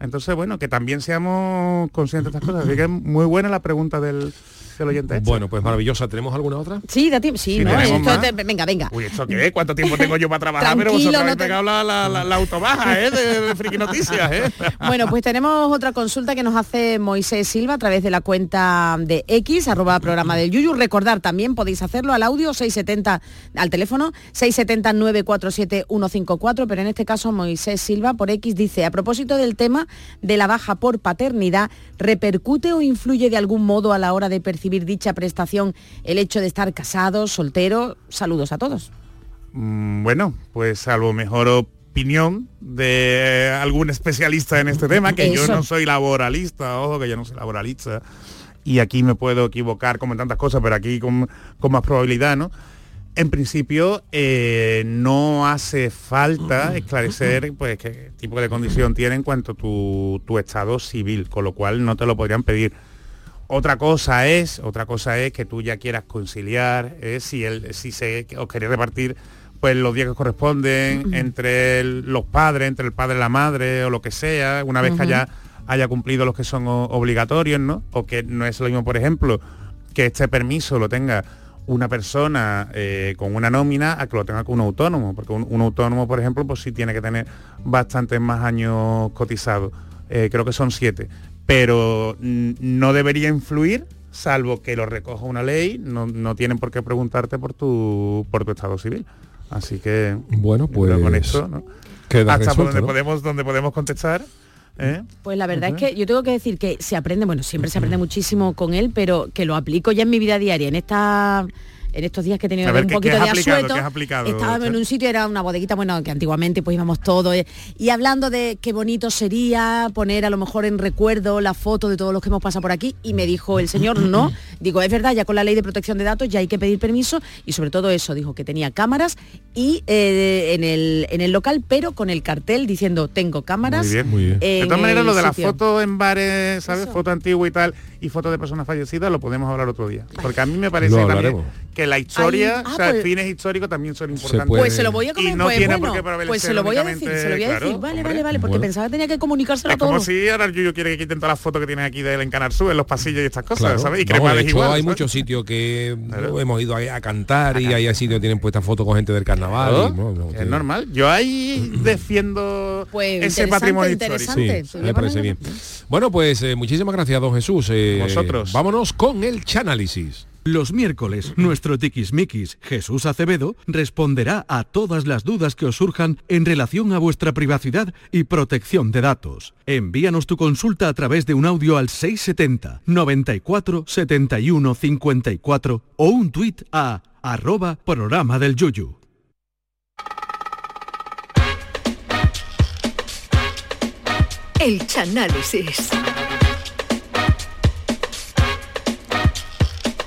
Entonces, bueno, que también seamos conscientes de estas cosas. Así que es muy buena la pregunta del, dice el oyente. este. Bueno, pues maravillosa. ¿Tenemos alguna otra? Sí, da tiempo. Sí, Sí, no, esto venga, venga. Uy, ¿esto qué? ¿Cuánto tiempo tengo yo para trabajar? Pero vosotros no habéis te- pegado la, la, la, la autobaja, ¿eh? De, de Friki Noticias, ¿eh? Bueno, pues tenemos otra consulta que nos hace Moisés Silva a través de la cuenta de X, arroba programa del Yuyu. Recordar también, podéis hacerlo al audio 670, al teléfono 670-947-154, pero en este caso Moisés Silva por X dice, a propósito del tema de la baja por paternidad, ¿repercute o influye de algún modo a la hora de percibir dicha prestación el hecho de estar casado, soltero? Saludos a todos. Mm, Bueno, pues salvo mejor opinión de algún especialista en este tema, que yo no soy laboralista, ojo que yo no soy laboralista, y aquí me puedo equivocar como en tantas cosas, pero aquí con, con más probabilidad, ¿no? En principio, eh, no hace falta esclarecer pues, qué tipo de condición tiene en cuanto a tu, tu estado civil, con lo cual no te lo podrían pedir. Otra cosa es, otra cosa es que tú ya quieras conciliar, eh, si el, si se os queréis repartir pues los días que corresponden entre el- los padres, entre el padre y la madre o lo que sea, una vez que haya, haya cumplido los que son o- obligatorios, ¿no? O que no es lo mismo, por ejemplo, que este permiso lo tenga una persona eh, con una nómina a que lo tenga con un autónomo, porque un, un autónomo, por ejemplo, pues sí tiene que tener bastantes más años cotizados. Eh, creo que son siete. Pero no debería influir, salvo que lo recoja una ley, no, no tienen por qué preguntarte por tu, por tu estado civil. Así que Bueno, pues, con eso, ¿no? queda Hasta por donde ¿no? podemos, donde podemos contestar. ¿eh? Pues la verdad es que yo tengo que decir que se aprende, bueno, siempre se aprende muchísimo con él, pero que lo aplico ya en mi vida diaria, en esta en estos días que he tenido ver, un ¿qué- poquito de aplicado? asueto, ¿Qué has aplicado, estaba en un sitio, era una bodeguita, bueno, que antiguamente pues íbamos todos, eh, y hablando de qué bonito sería poner a lo mejor en recuerdo la foto de todos los que hemos pasado por aquí, y me dijo el señor, no, digo, es verdad, ya con la ley de protección de datos ya hay que pedir permiso, y sobre todo eso, dijo que tenía cámaras y eh, en, el, en el local, pero con el cartel diciendo, tengo cámaras. Muy bien, muy bien. De todas maneras, lo de las sitio". fotos en bares, ¿sabes? Foto antigua y tal, y fotos de personas fallecidas, lo podemos hablar otro día. Porque a mí me parece también que la historia, Ay, ah, o sea, pues- fines históricos también son importantes. puede- Pues se lo voy a Y comentar. no pues, tiene bueno, por qué prevalecer pues se lo voy a decir, se lo voy a decir. claro, Vale, hombre. vale, vale, porque Bueno. pensaba que tenía que comunicárselo a Es como todos. si ahora el Yuyo quiere que quiten todas las fotos que tienes aquí de él en Canal Sur, en los pasillos y estas cosas, Claro. ¿sabes? Y cremades hecho, igual. hay ¿sabes? muchos sitios que no, hemos ido a, a cantar y hay sitios que tienen puestas fotos con gente del carnaval. Claro, y, no, no, es normal. Yo ahí defiendo Pues ese patrimonio interesante. histórico. Sí, me parece bien. Bueno, pues eh, muchísimas gracias, don Jesús. Eh, Vosotros. Vámonos con el chanálisis. Los miércoles, nuestro tiquismiquis Jesús Acevedo responderá a todas las dudas que os surjan en relación a vuestra privacidad y protección de datos. Envíanos tu consulta a través de un audio al 670 94 71 54 o un tuit a arroba programa del Yuyu. El Chanálisis.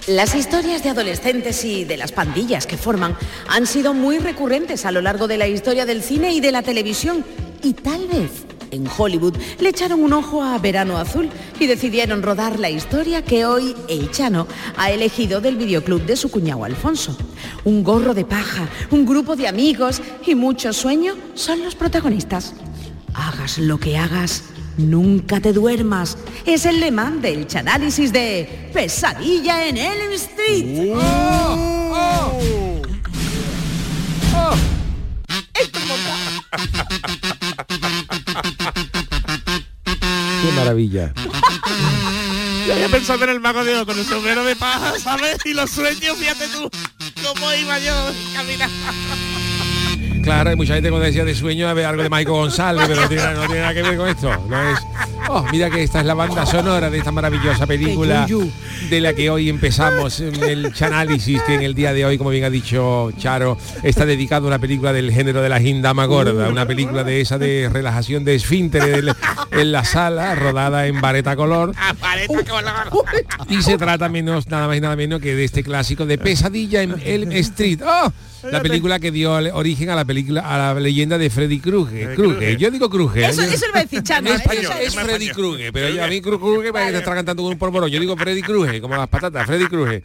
Las historias de adolescentes y de las pandillas que forman han sido muy recurrentes a lo largo de la historia del cine y de la televisión. Y tal vez en Hollywood le echaron un ojo a Verano Azul y decidieron rodar la historia que hoy el Chano ha elegido del videoclub de su cuñado Alfonso. Un gorro de paja, un grupo de amigos y mucho sueño son los protagonistas. Hagas lo que hagas, nunca te duermas. Es el lema del chanálisis de Pesadilla en Elm Street. Qué maravilla. Yo había pensado en el mago de Oz con el sombrero de paja, ¿sabes? Y los sueños, fíjate tú, cómo iba yo caminando. Claro, hay mucha gente cuando decía de sueño a ver algo de Michael González, pero no tiene, no tiene nada que ver con esto. No es. Oh, mira que esta es la banda sonora de esta maravillosa película de la que hoy empezamos en el chanálisis, que en el día de hoy, como bien ha dicho Charo, está dedicado a una película del género de la gindama gorda, una película de esa de relajación de esfínteres en la sala, rodada en vareta color. Y se trata menos, nada más y nada menos que de este clásico de pesadilla en Elm Street. ¡Oh! La película que dio origen a la película, a la leyenda de Freddy Krueger. Krueger. Yo digo Krueger. Eso, Yo- eso lo va a decir Chano. ¿eh? español, Eso- es Freddy Krueger, pero yo, a mí Kru- Krueger parece que te está cantando con un polvorón. Yo digo Freddy Krueger, como las patatas, Freddy Krueger.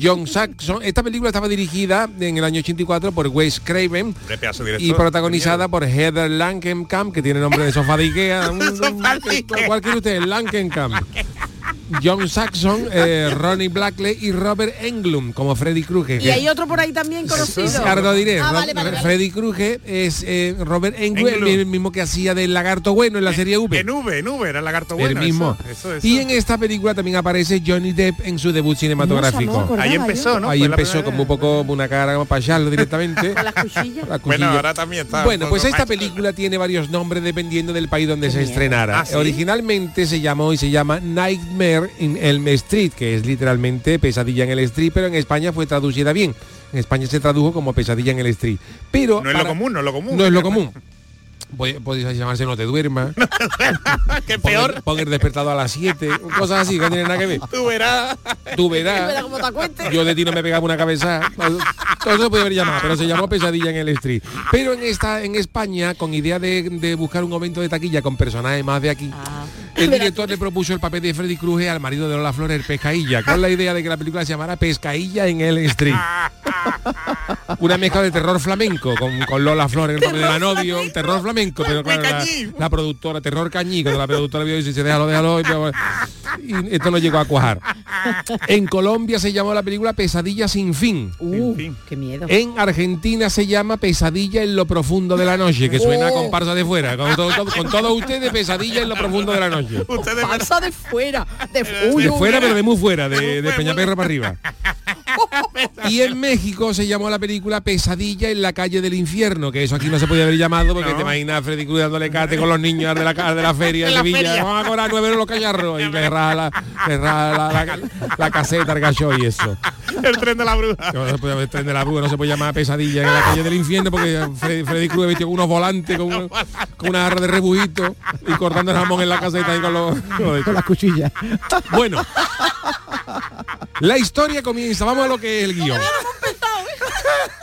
John Saxon. Esta película estaba dirigida en el año 84 por Wes Craven y protagonizada por Heather Langenkamp, que tiene nombre de sofá de Ikea. Un- un- ¿Cuál quiere usted? Langenkamp. John Saxon, eh, Ronnie Blackley y Robert Englund como Freddy Krueger. Y hay otro por ahí también conocido. Lo diré. Ah, Ro- vale, vale, vale. Freddy Krueger es eh, Robert Englund, el mismo que hacía del lagarto bueno en la serie V. En V, en V, era el lagarto el bueno. mismo. Eso, eso, eso. Y en esta película también aparece Johnny Depp en su debut cinematográfico. Ahí empezó, ¿no? Ahí empezó como un poco una cara como para echarlo directamente. Con las cuchillas. La Bueno, ahora también está. Bueno, pues esta película tiene varios nombres dependiendo del país donde se estrenara. ¿Ah, sí? Originalmente se llamó y se llama Nightmare in Elm Street, que es literalmente Pesadilla en el Street, pero en España fue traducida bien. En España se tradujo como Pesadilla en el Street. Pero No es lo común, no es lo común. No es lo común. Podéis llamarse No te duermas. Pon el- peor. Pon el despertador a las 7. Cosas así que no tienen nada que ver. Tú verás. Tú verás. Yo de ti no me pegaba una cabeza. Todo eso se puede haber llamado, pero se llamó Pesadilla en el Street. Pero en esta, en España, con idea de, de buscar un aumento de taquilla con personajes más de aquí, Ah. el director le propuso el papel de Freddy Krueger al marido de Lola Flores, el Pescailla, con la idea de que la película se llamara Pescailla en el Street. Una mezcla de terror flamenco con, con Lola Flores, el papel de la novio, terror flamenco, pero claro, la, la productora, terror cañí, cuando la productora vio y dice, déjalo, déjalo, y, esto no llegó a cuajar. En Colombia se llamó la película Pesadilla sin fin. Uh, qué miedo. En Argentina se llama Pesadilla en lo profundo de la noche, que suena a Oh. comparsa de fuera. Con, todo- todo- con todos ustedes, Pesadilla en lo profundo de la noche. Pasa de fuera. De, De fuera, pero de muy fuera, de, de Peñaperro para arriba. Y en México se llamó la película Pesadilla en la calle del infierno, que eso aquí no se podía haber llamado porque te imaginas a Freddy Cruz dándole cate con los niños de la, de la feria de Sevilla. Vamos a cobrar nueve los cacharros y le raja la, le raja la, la- la caseta, el gacho y eso. El tren de la bruja. No se puede el tren de la bruja, no se puede llamar pesadilla en la calle del infierno porque Freddy, Freddy Cruz vestido con unos volantes, con, un- con una jarra de rebujito y cortando el jamón en la caseta y con los... Con las cuchillas. Bueno, la historia comienza, vamos a lo que es el guion.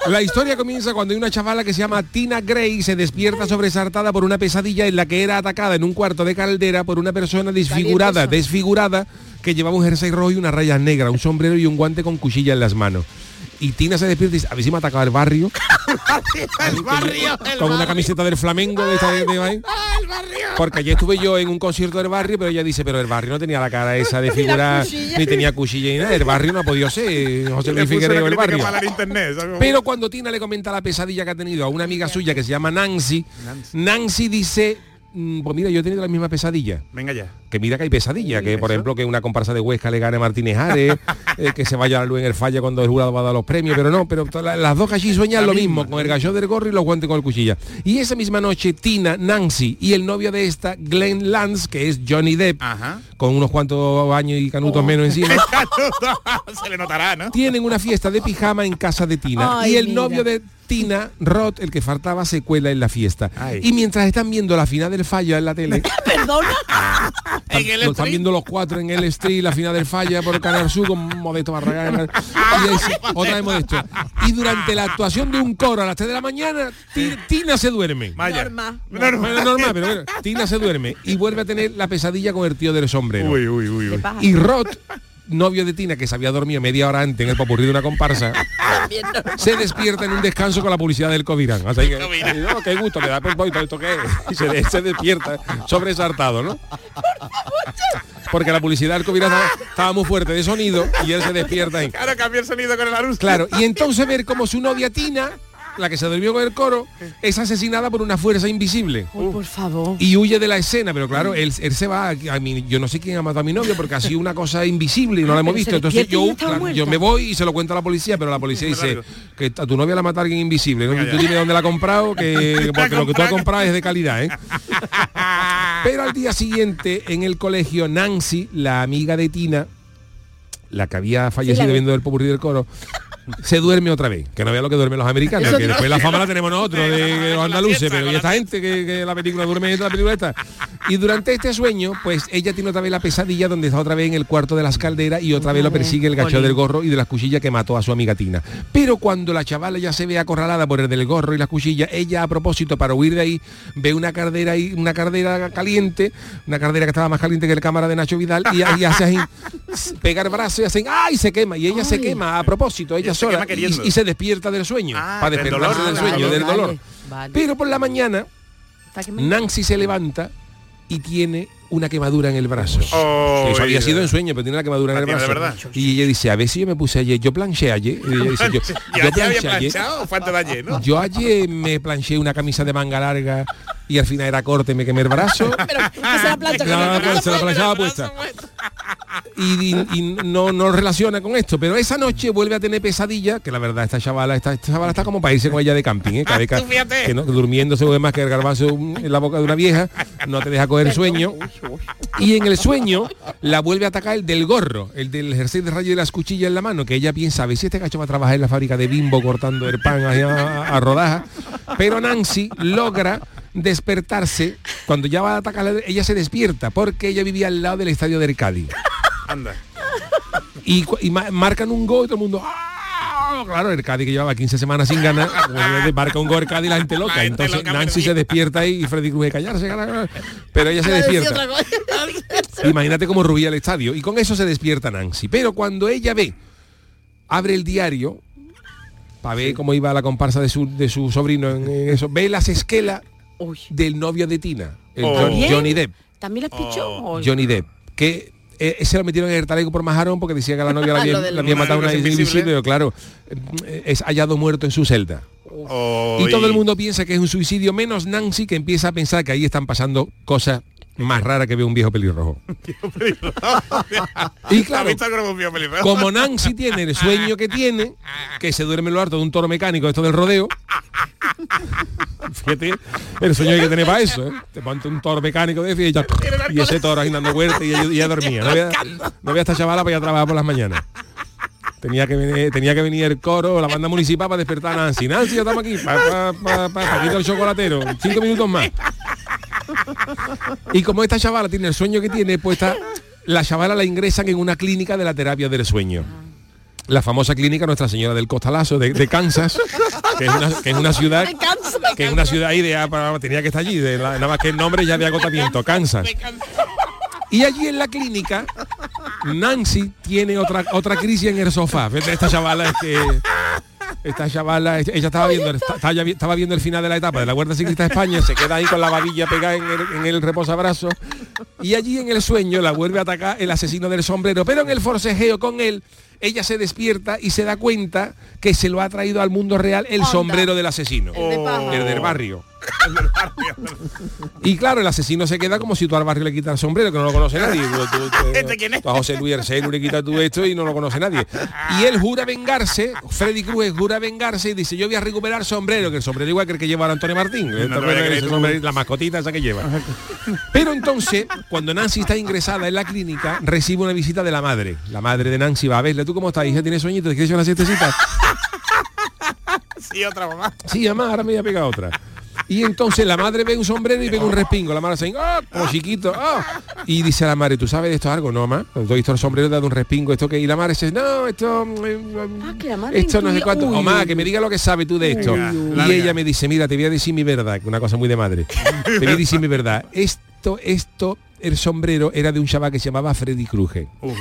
La historia comienza cuando hay una chavala que se llama Tina Gray se despierta sobresaltada por una pesadilla en la que era atacada en un cuarto de caldera por una persona desfigurada, desfigurada, que llevaba un jersey rojo y una raya negra, un sombrero y un guante con cuchilla en las manos. Y Tina se despierta y dice, a ver si me ha atacado el barrio, el barrio. con una camiseta del Flamengo de esta de, de ahí. Porque ayer estuve yo en un concierto del barrio, pero ella dice, pero el barrio no tenía la cara esa de figura, ni tenía cuchilla ni nada. El barrio no ha podido ser José Le Luis el barrio. Pero cuando Tina le comenta la pesadilla que ha tenido a una amiga suya que se llama Nancy, Nancy dice, "Mm, pues mira, yo he tenido la misma pesadilla. Venga ya. Que mira que hay pesadilla, que por ejemplo que una comparsa de Huesca le gane a Martínez Ares, eh, que se vaya a la luz en el falla cuando el jurado va a dar los premios, pero no, pero la- las dos allí sueñan lo mismo, con el gallo del gorro y los guantes con el cuchilla. Y esa misma noche Tina, Nancy y el novio de esta, Glenn Lance, que es Johnny Depp, con unos cuantos años y canutos menos encima, Se le notará, ¿no? tienen una fiesta de pijama en casa de Tina Ay, y el mira. novio de Tina, Rod, el que faltaba, se cuela en la fiesta. Y mientras están viendo la final del falla en la tele, Perdona. están, lo están viendo los cuatro en el street, la final del falla por Canal Sur con Modesto Barragán. Y sí, otra vez Modesto. Y durante la actuación de un coro a las 3 de la mañana, Ti- Tina se duerme. Vaya. Norma. Bueno, normal, pero bueno, Tina se duerme y vuelve a tener la pesadilla con el tío del sombrero. Uy, uy, uy, uy. Y Rod, novio de Tina, que se había dormido media hora antes en el popurrí de una comparsa, se despierta en un descanso con la publicidad del Covirán. Así que, no, qué gusto, le da por poquito esto que es. Y se, de- se despierta sobresaltado, ¿no? Porque la publicidad del Covirán estaba, muy fuerte de sonido y él se despierta ahí. Claro, cambió el sonido con el anuncio. Claro, y entonces ver como su novia Tina, la que se durmió con el coro, es asesinada por una fuerza invisible. Uy, por favor. Y huye de la escena, pero claro, él, él se va, a, a mí, yo no sé quién ha matado a mi novio porque ha sido una cosa invisible y no la hemos visto. Entonces yo, claro, yo me voy y se lo cuento a la policía, pero la policía dice que a tu novia la mata alguien invisible. ¿no? Tú dime dónde la ha comprado, que, porque lo que tú has comprado es de calidad. ¿eh? Pero al día siguiente, en el colegio, Nancy, la amiga de Tina, la que había fallecido viendo el popurrí del coro, se duerme otra vez. Que no vea lo que duermen los americanos, que después la fama la tenemos nosotros, de, los andaluces, pero y esta gente que, que la película duerme en la película esta. Y durante este sueño, pues ella tiene otra vez la pesadilla donde está otra vez en el cuarto de las calderas y otra vez lo persigue el gacho del gorro y de las cuchillas que mató a su amiga Tina. Pero cuando la chavala ya se ve acorralada por el del gorro y las cuchillas, ella a propósito para huir de ahí ve una cardera y una cardera caliente, una cardera que estaba más caliente que el cámara de Nacho Vidal y, y hace así, pega el brazo y hacen ¡ay! se quema y ella se quema a propósito, ella se queriendo. y, y se despierta del sueño Ah, para del despertarse del vale, sueño, del vale, dolor. vale. Pero por la mañana Nancy se levanta y tiene una quemadura en el brazo. Oh, eso había sido en sueño, pero tiene una quemadura en el brazo. verdad. Y ella dice, a ver si yo me puse ayer, yo planché ayer. Y ella dice, yo, yo planché ayer. planchado, falta de ayer, ¿no? Yo ayer me planché una camisa de manga larga y al final era corte, me quemé el brazo. Pero que se la plancha con No, el se la planchaba puesta. Y, y- y no, no relaciona con esto, pero esa noche vuelve a tener pesadilla, que la verdad esta chavala, esta, esta chavala está como para irse con ella de camping, ¿eh? Cada vez que- que no, durmiendo se más que el garbanzo en la boca de una vieja, no te deja coger sueño. Y en el sueño la vuelve a atacar el del gorro, el del jersey de rayo y las cuchillas en la mano, que ella piensa, a ver si este cacho va a trabajar en la fábrica de bimbo cortando el pan ahí a, a rodajas. Pero Nancy logra despertarse, cuando ya va a atacar, ella se despierta, porque ella vivía al lado del estadio del Cádiz. Anda. Y, cu- y ma- marcan un gol y todo el mundo... ¡ah! Claro, el Cádiz que llevaba 15 semanas sin ganar, pues, marca un gol el Cádiz y la gente loca. La gente Entonces loca Nancy se despierta ahí y Freddy Cruz de callarse, pero ella se despierta. Imagínate cómo rugía el estadio. Y con eso se despierta Nancy. Pero cuando ella ve, abre el diario, para ver cómo iba la comparsa de su, de su sobrino en, en eso, ve las esquelas del novio de Tina, el Oh. Johnny. Johnny Depp. ¿También las pichó? o- Johnny Depp. Que eh, ese lo metieron en el talego por majarón porque decía que la novia la había, la había matado una invisible. pero claro, eh, es hallado muerto en su celda. Oh, Y todo el mundo piensa que es un suicidio, menos Nancy que empieza a pensar que ahí están pasando cosas más raras que ve un viejo pelirrojo. Y claro, ¿Has visto como Nancy tiene el sueño que tiene, que se duerme en lo harto de un toro mecánico, esto del rodeo. Fíjate, el sueño hay que tener para eso, ¿eh? Te ponte un toro mecánico de y, ya- y ese toro ahí dando vueltas y ella, y ella dormía. No había, no había esta chavala para ir a trabajar por las mañanas. Tenía que, venir, tenía que venir el coro, la banda municipal para despertar a Nancy. Nancy, ya estamos aquí, para pa, pa, el chocolatero. Cinco minutos más. Y como esta chavala tiene el sueño que tiene, pues esta- la chavala la ingresan en una clínica de la terapia del sueño. La famosa clínica Nuestra Señora del Costalazo de, de Kansas, que es, una, que es una ciudad que es una ciudad idea para tenía que estar allí, de la- nada más que el nombre ya de agotamiento, Kansas. Y allí en la clínica, Nancy tiene otra otra crisis en el sofá. Esta chavala es que esta chavala, ella estaba viendo, estaba, estaba viendo el final de la etapa de la Vuelta Ciclista de España, se queda ahí con la babilla pegada en el, en el reposabrazo y allí en el sueño la vuelve a atacar el asesino del sombrero, pero en el forcejeo con él, ella se despierta y se da cuenta que se lo ha traído al mundo real el Onda. sombrero del asesino, El de paja. el del barrio. Y claro, el asesino se queda como si tú al barrio le quitas el sombrero, que no lo conoce nadie. Tú- tú- tú- ¿Este quién es? tú a José Luis Arcelo le quitas tú esto y no lo conoce nadie. Y él jura vengarse, Freddy Cruz jura vengarse y dice, yo voy a recuperar sombrero, que el sombrero igual que el que lleva Antonio Martín. No, no, Ese no, no, sombrero, la mascotita esa que lleva. Pero entonces, cuando Nancy está ingresada en la clínica, recibe una visita de la madre. La madre de Nancy va a verle, ¿tú cómo estás, hija? ¿Tienes sueñito? ¿Te quieres una siestecita? Sí, otra mamá. Sí, mamá, ahora me voy a pegar otra. Y entonces la madre ve un sombrero y ve un respingo. La madre dice, ¡ah! Como chiquito, ¡ah! Y dice a la madre, ¿tú sabes de esto algo? No, mamá. He visto el sombrero, dado un respingo, esto que. Y la madre dice, no, esto. eh, Ah, que la madre esto no sé cuánto. Uy, O más, uy, que me diga lo que sabe tú de esto. Uy, y ella me dice, mira, te voy a decir mi verdad, una cosa muy de madre. Te voy a decir mi verdad. Esto, esto, el sombrero era de un chaval que se llamaba Freddy Krueger. Uh,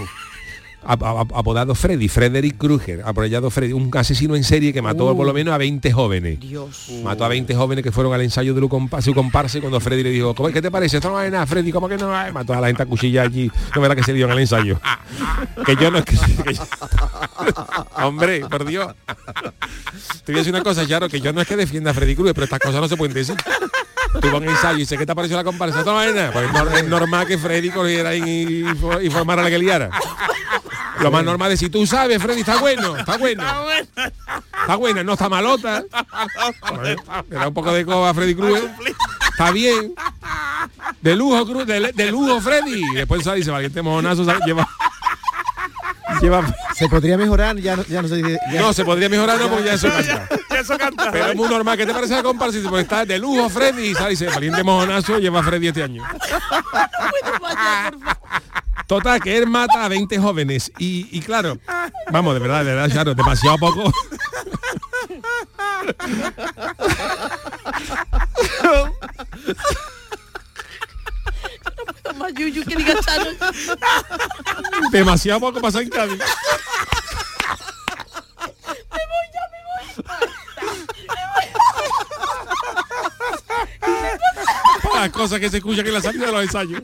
apodado Freddy, Frederick Krueger, apodado Freddy, un asesino en serie que mató Uh. por lo menos a 20 jóvenes. Dios. Mató a 20 jóvenes que fueron al ensayo de su compa- su comparsa y cuando Freddy le dijo, ¿cómo, ¿qué te parece? Esto no es nada, Freddy, ¿cómo que no hay? Mató a la gente a cuchilla allí. No verá que se dio en el ensayo. que yo no es que... que yo- Hombre, por Dios. Te voy a decir una cosa, Charo, que yo no es que defienda a Freddy Krueger, pero estas cosas no se pueden decir. Tuvo un ensayo y dice, ¿qué te pareció la comparsa? Esto no es nada. Pues es nor- es normal que Freddy cogiera y, y, y formara la que liara. Lo más normal es si tú sabes, Freddy, está bueno, está bueno. Está buena, no está malota. Me da un poco de coba a Freddy Cruz. Está bien. De lujo, Cruz, de, de lujo, Freddy. Y después sale y dice, valiente mojonazo, sale- lleva. Lleva. Se podría mejorar, ya no, ya no se dice. ya- No, se podría mejorar, no, porque ya eso canta. Ya eso canta. Pero es muy normal. ¿Qué te parece la dice, Pues está de lujo, Freddy. Y sale y dice, valiente mojonazo, lleva Freddy este año. Total, que él mata a 20 jóvenes. Y, y claro, vamos, de verdad, de verdad, Charo, demasiado poco. Más yuyu que diga Chano. demasiado poco pasa en Cádiz. Las cosas que se escuchan en la salida de los ensayos.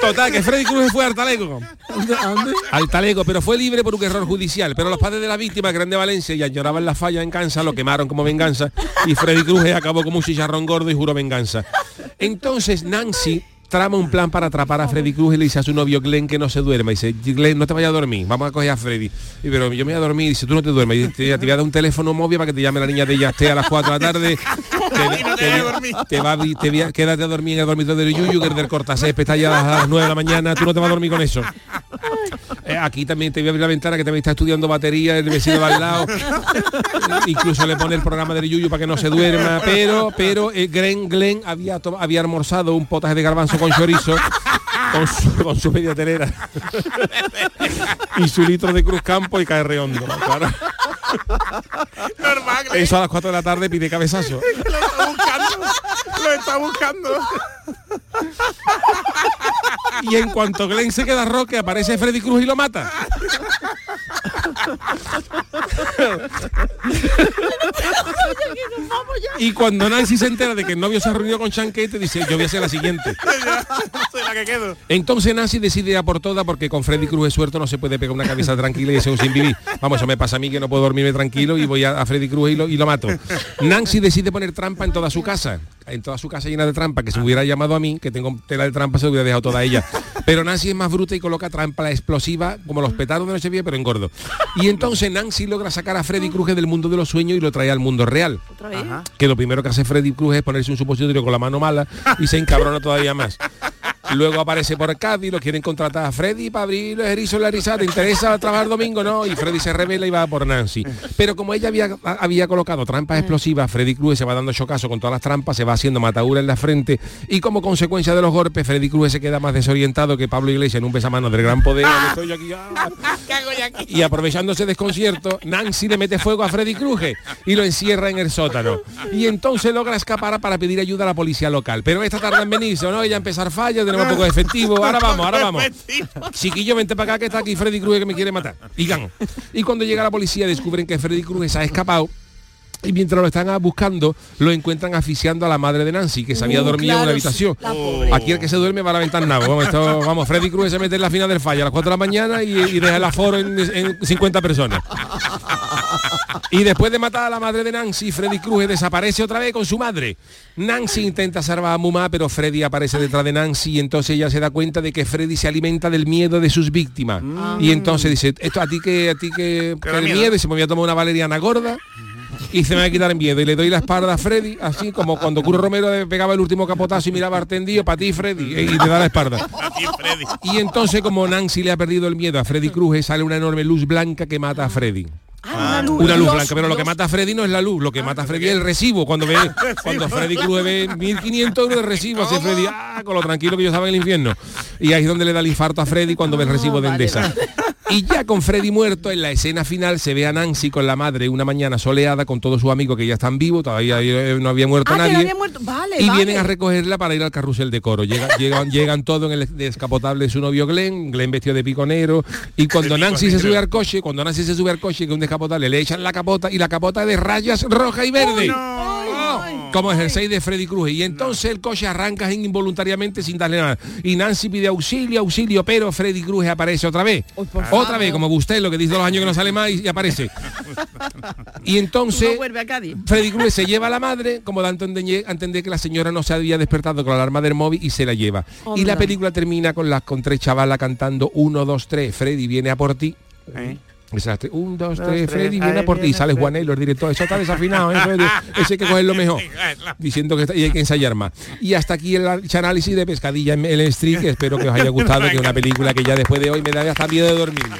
Total, que Freddy Cruz fue al talego. Al talego, pero fue libre por un error judicial. Pero los padres de la víctima, Grande Valencia, y añoraban la falla en Kansas, lo quemaron como venganza. Y Freddy Cruz acabó como un chicharrón gordo y juró venganza. Entonces Nancy trama un plan para atrapar a Freddy Cruz y le dice a su novio Glenn que no se duerma. Y dice, Glenn, no te vayas a dormir, vamos a coger a Freddy. Y pero yo me voy a dormir, y dice, tú no te duermas. Y te, te voy a dar un teléfono móvil para que te llame la niña de Yasté a las 4 de la tarde. Te, te- te va a vi- te voy a- quédate a dormir en el dormitorio de Yuyu, que el del cortacésped está ya a las 9 de la mañana, tú no te vas a dormir con eso. Eh, aquí también te voy a abrir la ventana que también está estudiando batería el vecino de al lado. Incluso le pone el programa del Yuyu para que no se duerma. Pero, pero eh, Glenn, Glenn había, había almorzado un potaje de garbanzo con chorizo. Con su, con su media telera y su litro de cruz campo y cae redondo claro. Normal, eso a las 4 de la tarde pide cabezazo Lo está buscando. Lo está buscando. Y en cuanto Glenn se queda roque aparece Freddy Cruz y lo mata y cuando Nancy se entera de que el novio se ha reunido con Chanquete dice yo voy a ser la siguiente Soy la que quedo. Entonces Nancy decide a por toda porque con Freddy Cruz de suelto no se puede pegar una cabeza tranquila y un sin vivir. Vamos, eso me pasa a mí que no puedo dormirme tranquilo y voy a, a Freddy Cruz y lo, y lo mato. Nancy decide poner trampa en toda su casa. En toda su casa llena de trampa, que se me hubiera llamado a mí, que tengo tela de trampa, se hubiera dejado toda ella. Pero Nancy es más bruta y coloca trampa la explosiva, como los petardos de Nochevieja, pero en gordo. Y entonces Nancy logra sacar a Freddy Cruz del mundo de los sueños y lo trae al mundo real. Que lo primero que hace Freddy Cruz es ponerse un supositorio con la mano mala y se encabrona todavía más. Luego aparece por Cádiz, lo quieren contratar a Freddy para abrir los erizos en la risa, ¿te interesa trabajar domingo? No, y Freddy se revela y va por Nancy. Pero como ella había, había colocado trampas explosivas, Freddy Cruz se va dando chocazo con todas las trampas, se va haciendo matadura en la frente y como consecuencia de los golpes, Freddy Cruz se queda más desorientado que Pablo Iglesias en un besamano del gran poder. Estoy yo aquí, ah. Y aprovechando ese desconcierto, Nancy le mete fuego a Freddy Cruje y lo encierra en el sótano. Y entonces logra escapar para pedir ayuda a la policía local. Pero esta tarda en venirse, ¿o ¿no? Ella empezar falla, tenemos poco efectivo. Ahora vamos, ahora vamos. Chiquillo, vente para acá que está aquí Freddy Cruje que me quiere matar. Y gan. Y cuando llega la policía descubren que Freddy Cruje se ha escapado. Y mientras lo están buscando, lo encuentran asfixiando a la madre de Nancy, que se había Uh, dormido en una habitación. Aquí el que se duerme va a la ventana. Vamos, esto- vamos, Freddy Cruz se mete en la final del fallo a las 4 de la mañana y, y deja el aforo en, en 50 personas. Y después de matar a la madre de Nancy, Freddy Cruz desaparece otra vez con su madre. Nancy intenta salvar a Mumá, pero Freddy aparece detrás de Nancy y entonces ella se da cuenta de que Freddy se alimenta del miedo de sus víctimas. Y entonces dice, esto a ti que a ti que, que el miedo? y se me voy a tomar una valeriana gorda y se me va a quitar el miedo y le doy la espalda a Freddy así como cuando Curro Romero le pegaba el último capotazo y miraba al tendido para ti Freddy y te da la espalda y entonces como Nancy le ha perdido el miedo a Freddy Cruz sale una enorme luz blanca que mata a Freddy una luz, una luz Dios, blanca, pero lo que mata a Freddy no es la luz, lo que mata a Freddy es el recibo. Cuando ve, cuando Freddy Cruz ve 1.500 euros de recibo, hace Freddy, ah, con lo tranquilo que yo estaba en el infierno. Y ahí es donde le da el infarto a Freddy cuando ve el recibo de Endesa. Y ya con Freddy muerto, en la escena final se ve a Nancy con la madre una mañana soleada con todos sus amigos que ya están vivos, todavía eh, no había muerto Ah, que nadie. no había muerto. Vale, Y vale. vienen a recogerla para ir al carrusel de coro. Llega- llegan, llegan todos en el descapotable de su novio Glenn, Glenn vestido de piconero. Y cuando Nancy se sube al coche, cuando Nancy se sube al coche, que un descapotable, le echan la capota y la capota es de rayas roja y verde. Como el 6 de Freddy Cruz. Y entonces el coche arranca involuntariamente sin darle nada. Y Nancy pide auxilio, auxilio, pero Freddy Cruz aparece otra vez. Otra vez, como usted, lo que dice dos años que no sale más y, y aparece. Y entonces No vuelve a Cádiz. Freddy Cruz se lleva a la madre, como dando a entender, a entender que la señora no se había despertado con la alarma del móvil y se la lleva. Y la película termina con las con tres chavalas cantando 1, 2, 3, Freddy viene a por ti. Esa, Un, dos, Dos, tres, Freddy viene a por ti. Sale. Juanelo, el director. Eso está desafinado, ¿eh, Freddy? Ese hay que cogerlo mejor. Diciendo que está- y hay que ensayar más. Y hasta aquí el análisis de Pescadilla en el street, que espero que os haya gustado, que es una película que ya después de hoy me da hasta miedo de dormirme.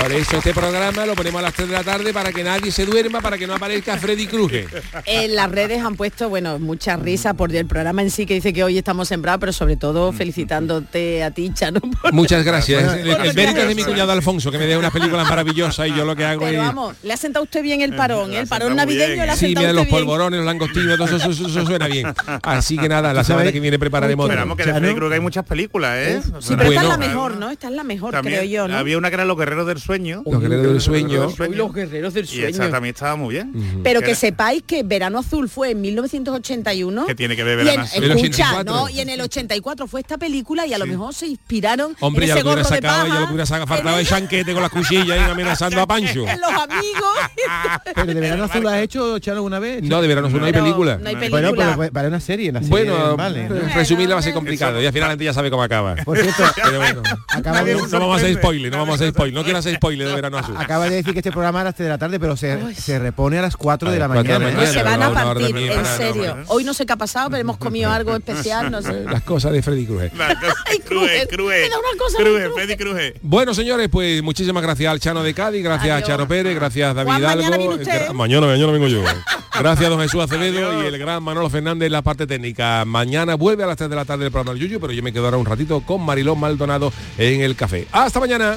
Por eso este programa lo ponemos a las 3 de la tarde para que nadie se duerma, para que no aparezca Freddy Cruje. En las redes han puesto, bueno, mucha risa por el programa en sí que dice que hoy estamos sembrados, pero sobre todo felicitándote a ti, Chano. por- Muchas gracias. El, el mérito es de mi cuñado Alfonso, que me deja unas películas maravillosas y yo lo que hago Pero es... vamos, le ha sentado usted bien el parón, ¿eh? el parón navideño le ha Sí, mira los polvorones, los langostinos, todo eso, eso- eso- eso suena bien. Así que nada, la semana que viene prepararemos. Esperamos que de Freddy Cruz hay muchas películas, ¿eh? Sí, pero esta es la Bueno. mejor, ¿no? Esta es la mejor, creo yo, ¿no? Había una que era Los Guerreros del sueño. Los guerreros del sueño. Los guerreros del Y sueño. esa también estaba muy bien. Pero Que que era- sepáis que Verano Azul fue en 1981. Que tiene que ver y en, Verano Azul. El escucha, 84. ¿no? Y en el 84 fue esta película y a lo mejor se inspiraron Hombre, en ya ese lo que hubiera gorro de sacado, ya lo paja, que hubiera sacado, faltaba el chanquete con las cuchillas y amenazando a Pancho. en los amigos. Pero de verano azul has hecho, Chano, alguna vez. No, de verano azul no hay película. no hay Bueno, película. pero para una serie, la serie Bueno, vale. ¿no? eh, resumirla va a ser complicado y al final la gente ya sabe cómo acaba. Por cierto, Pero bueno, no vamos a hacer spoiler, no vamos a hacer spoiler, no quiero hacer spoiler de verano azul. acaba de decir que este programa era a las 3 de la tarde, pero se, se repone a las 4 A de la las cuatro de la mañana. ¿eh? mañana. se van a partir, en serio. Hoy no sé qué ha pasado, pero hemos comido algo especial, no sé. Las cosas de Freddy Cruje, cruje. Cruje. Freddy Cruje. Bueno, señores, pues muchísimas gracias al Chano de Cádiz, gracias Adiós. a Chano Pérez, gracias David Juan, Hidalgo. mañana viene ¿eh? mañana, mañana vengo yo. Gracias don Jesús Acevedo y el gran Manolo Fernández en la parte técnica. Mañana vuelve a las 3 de la tarde el programa del Yuyu, pero yo me quedo ahora un ratito con Marilón Maldonado en el café. Hasta mañana.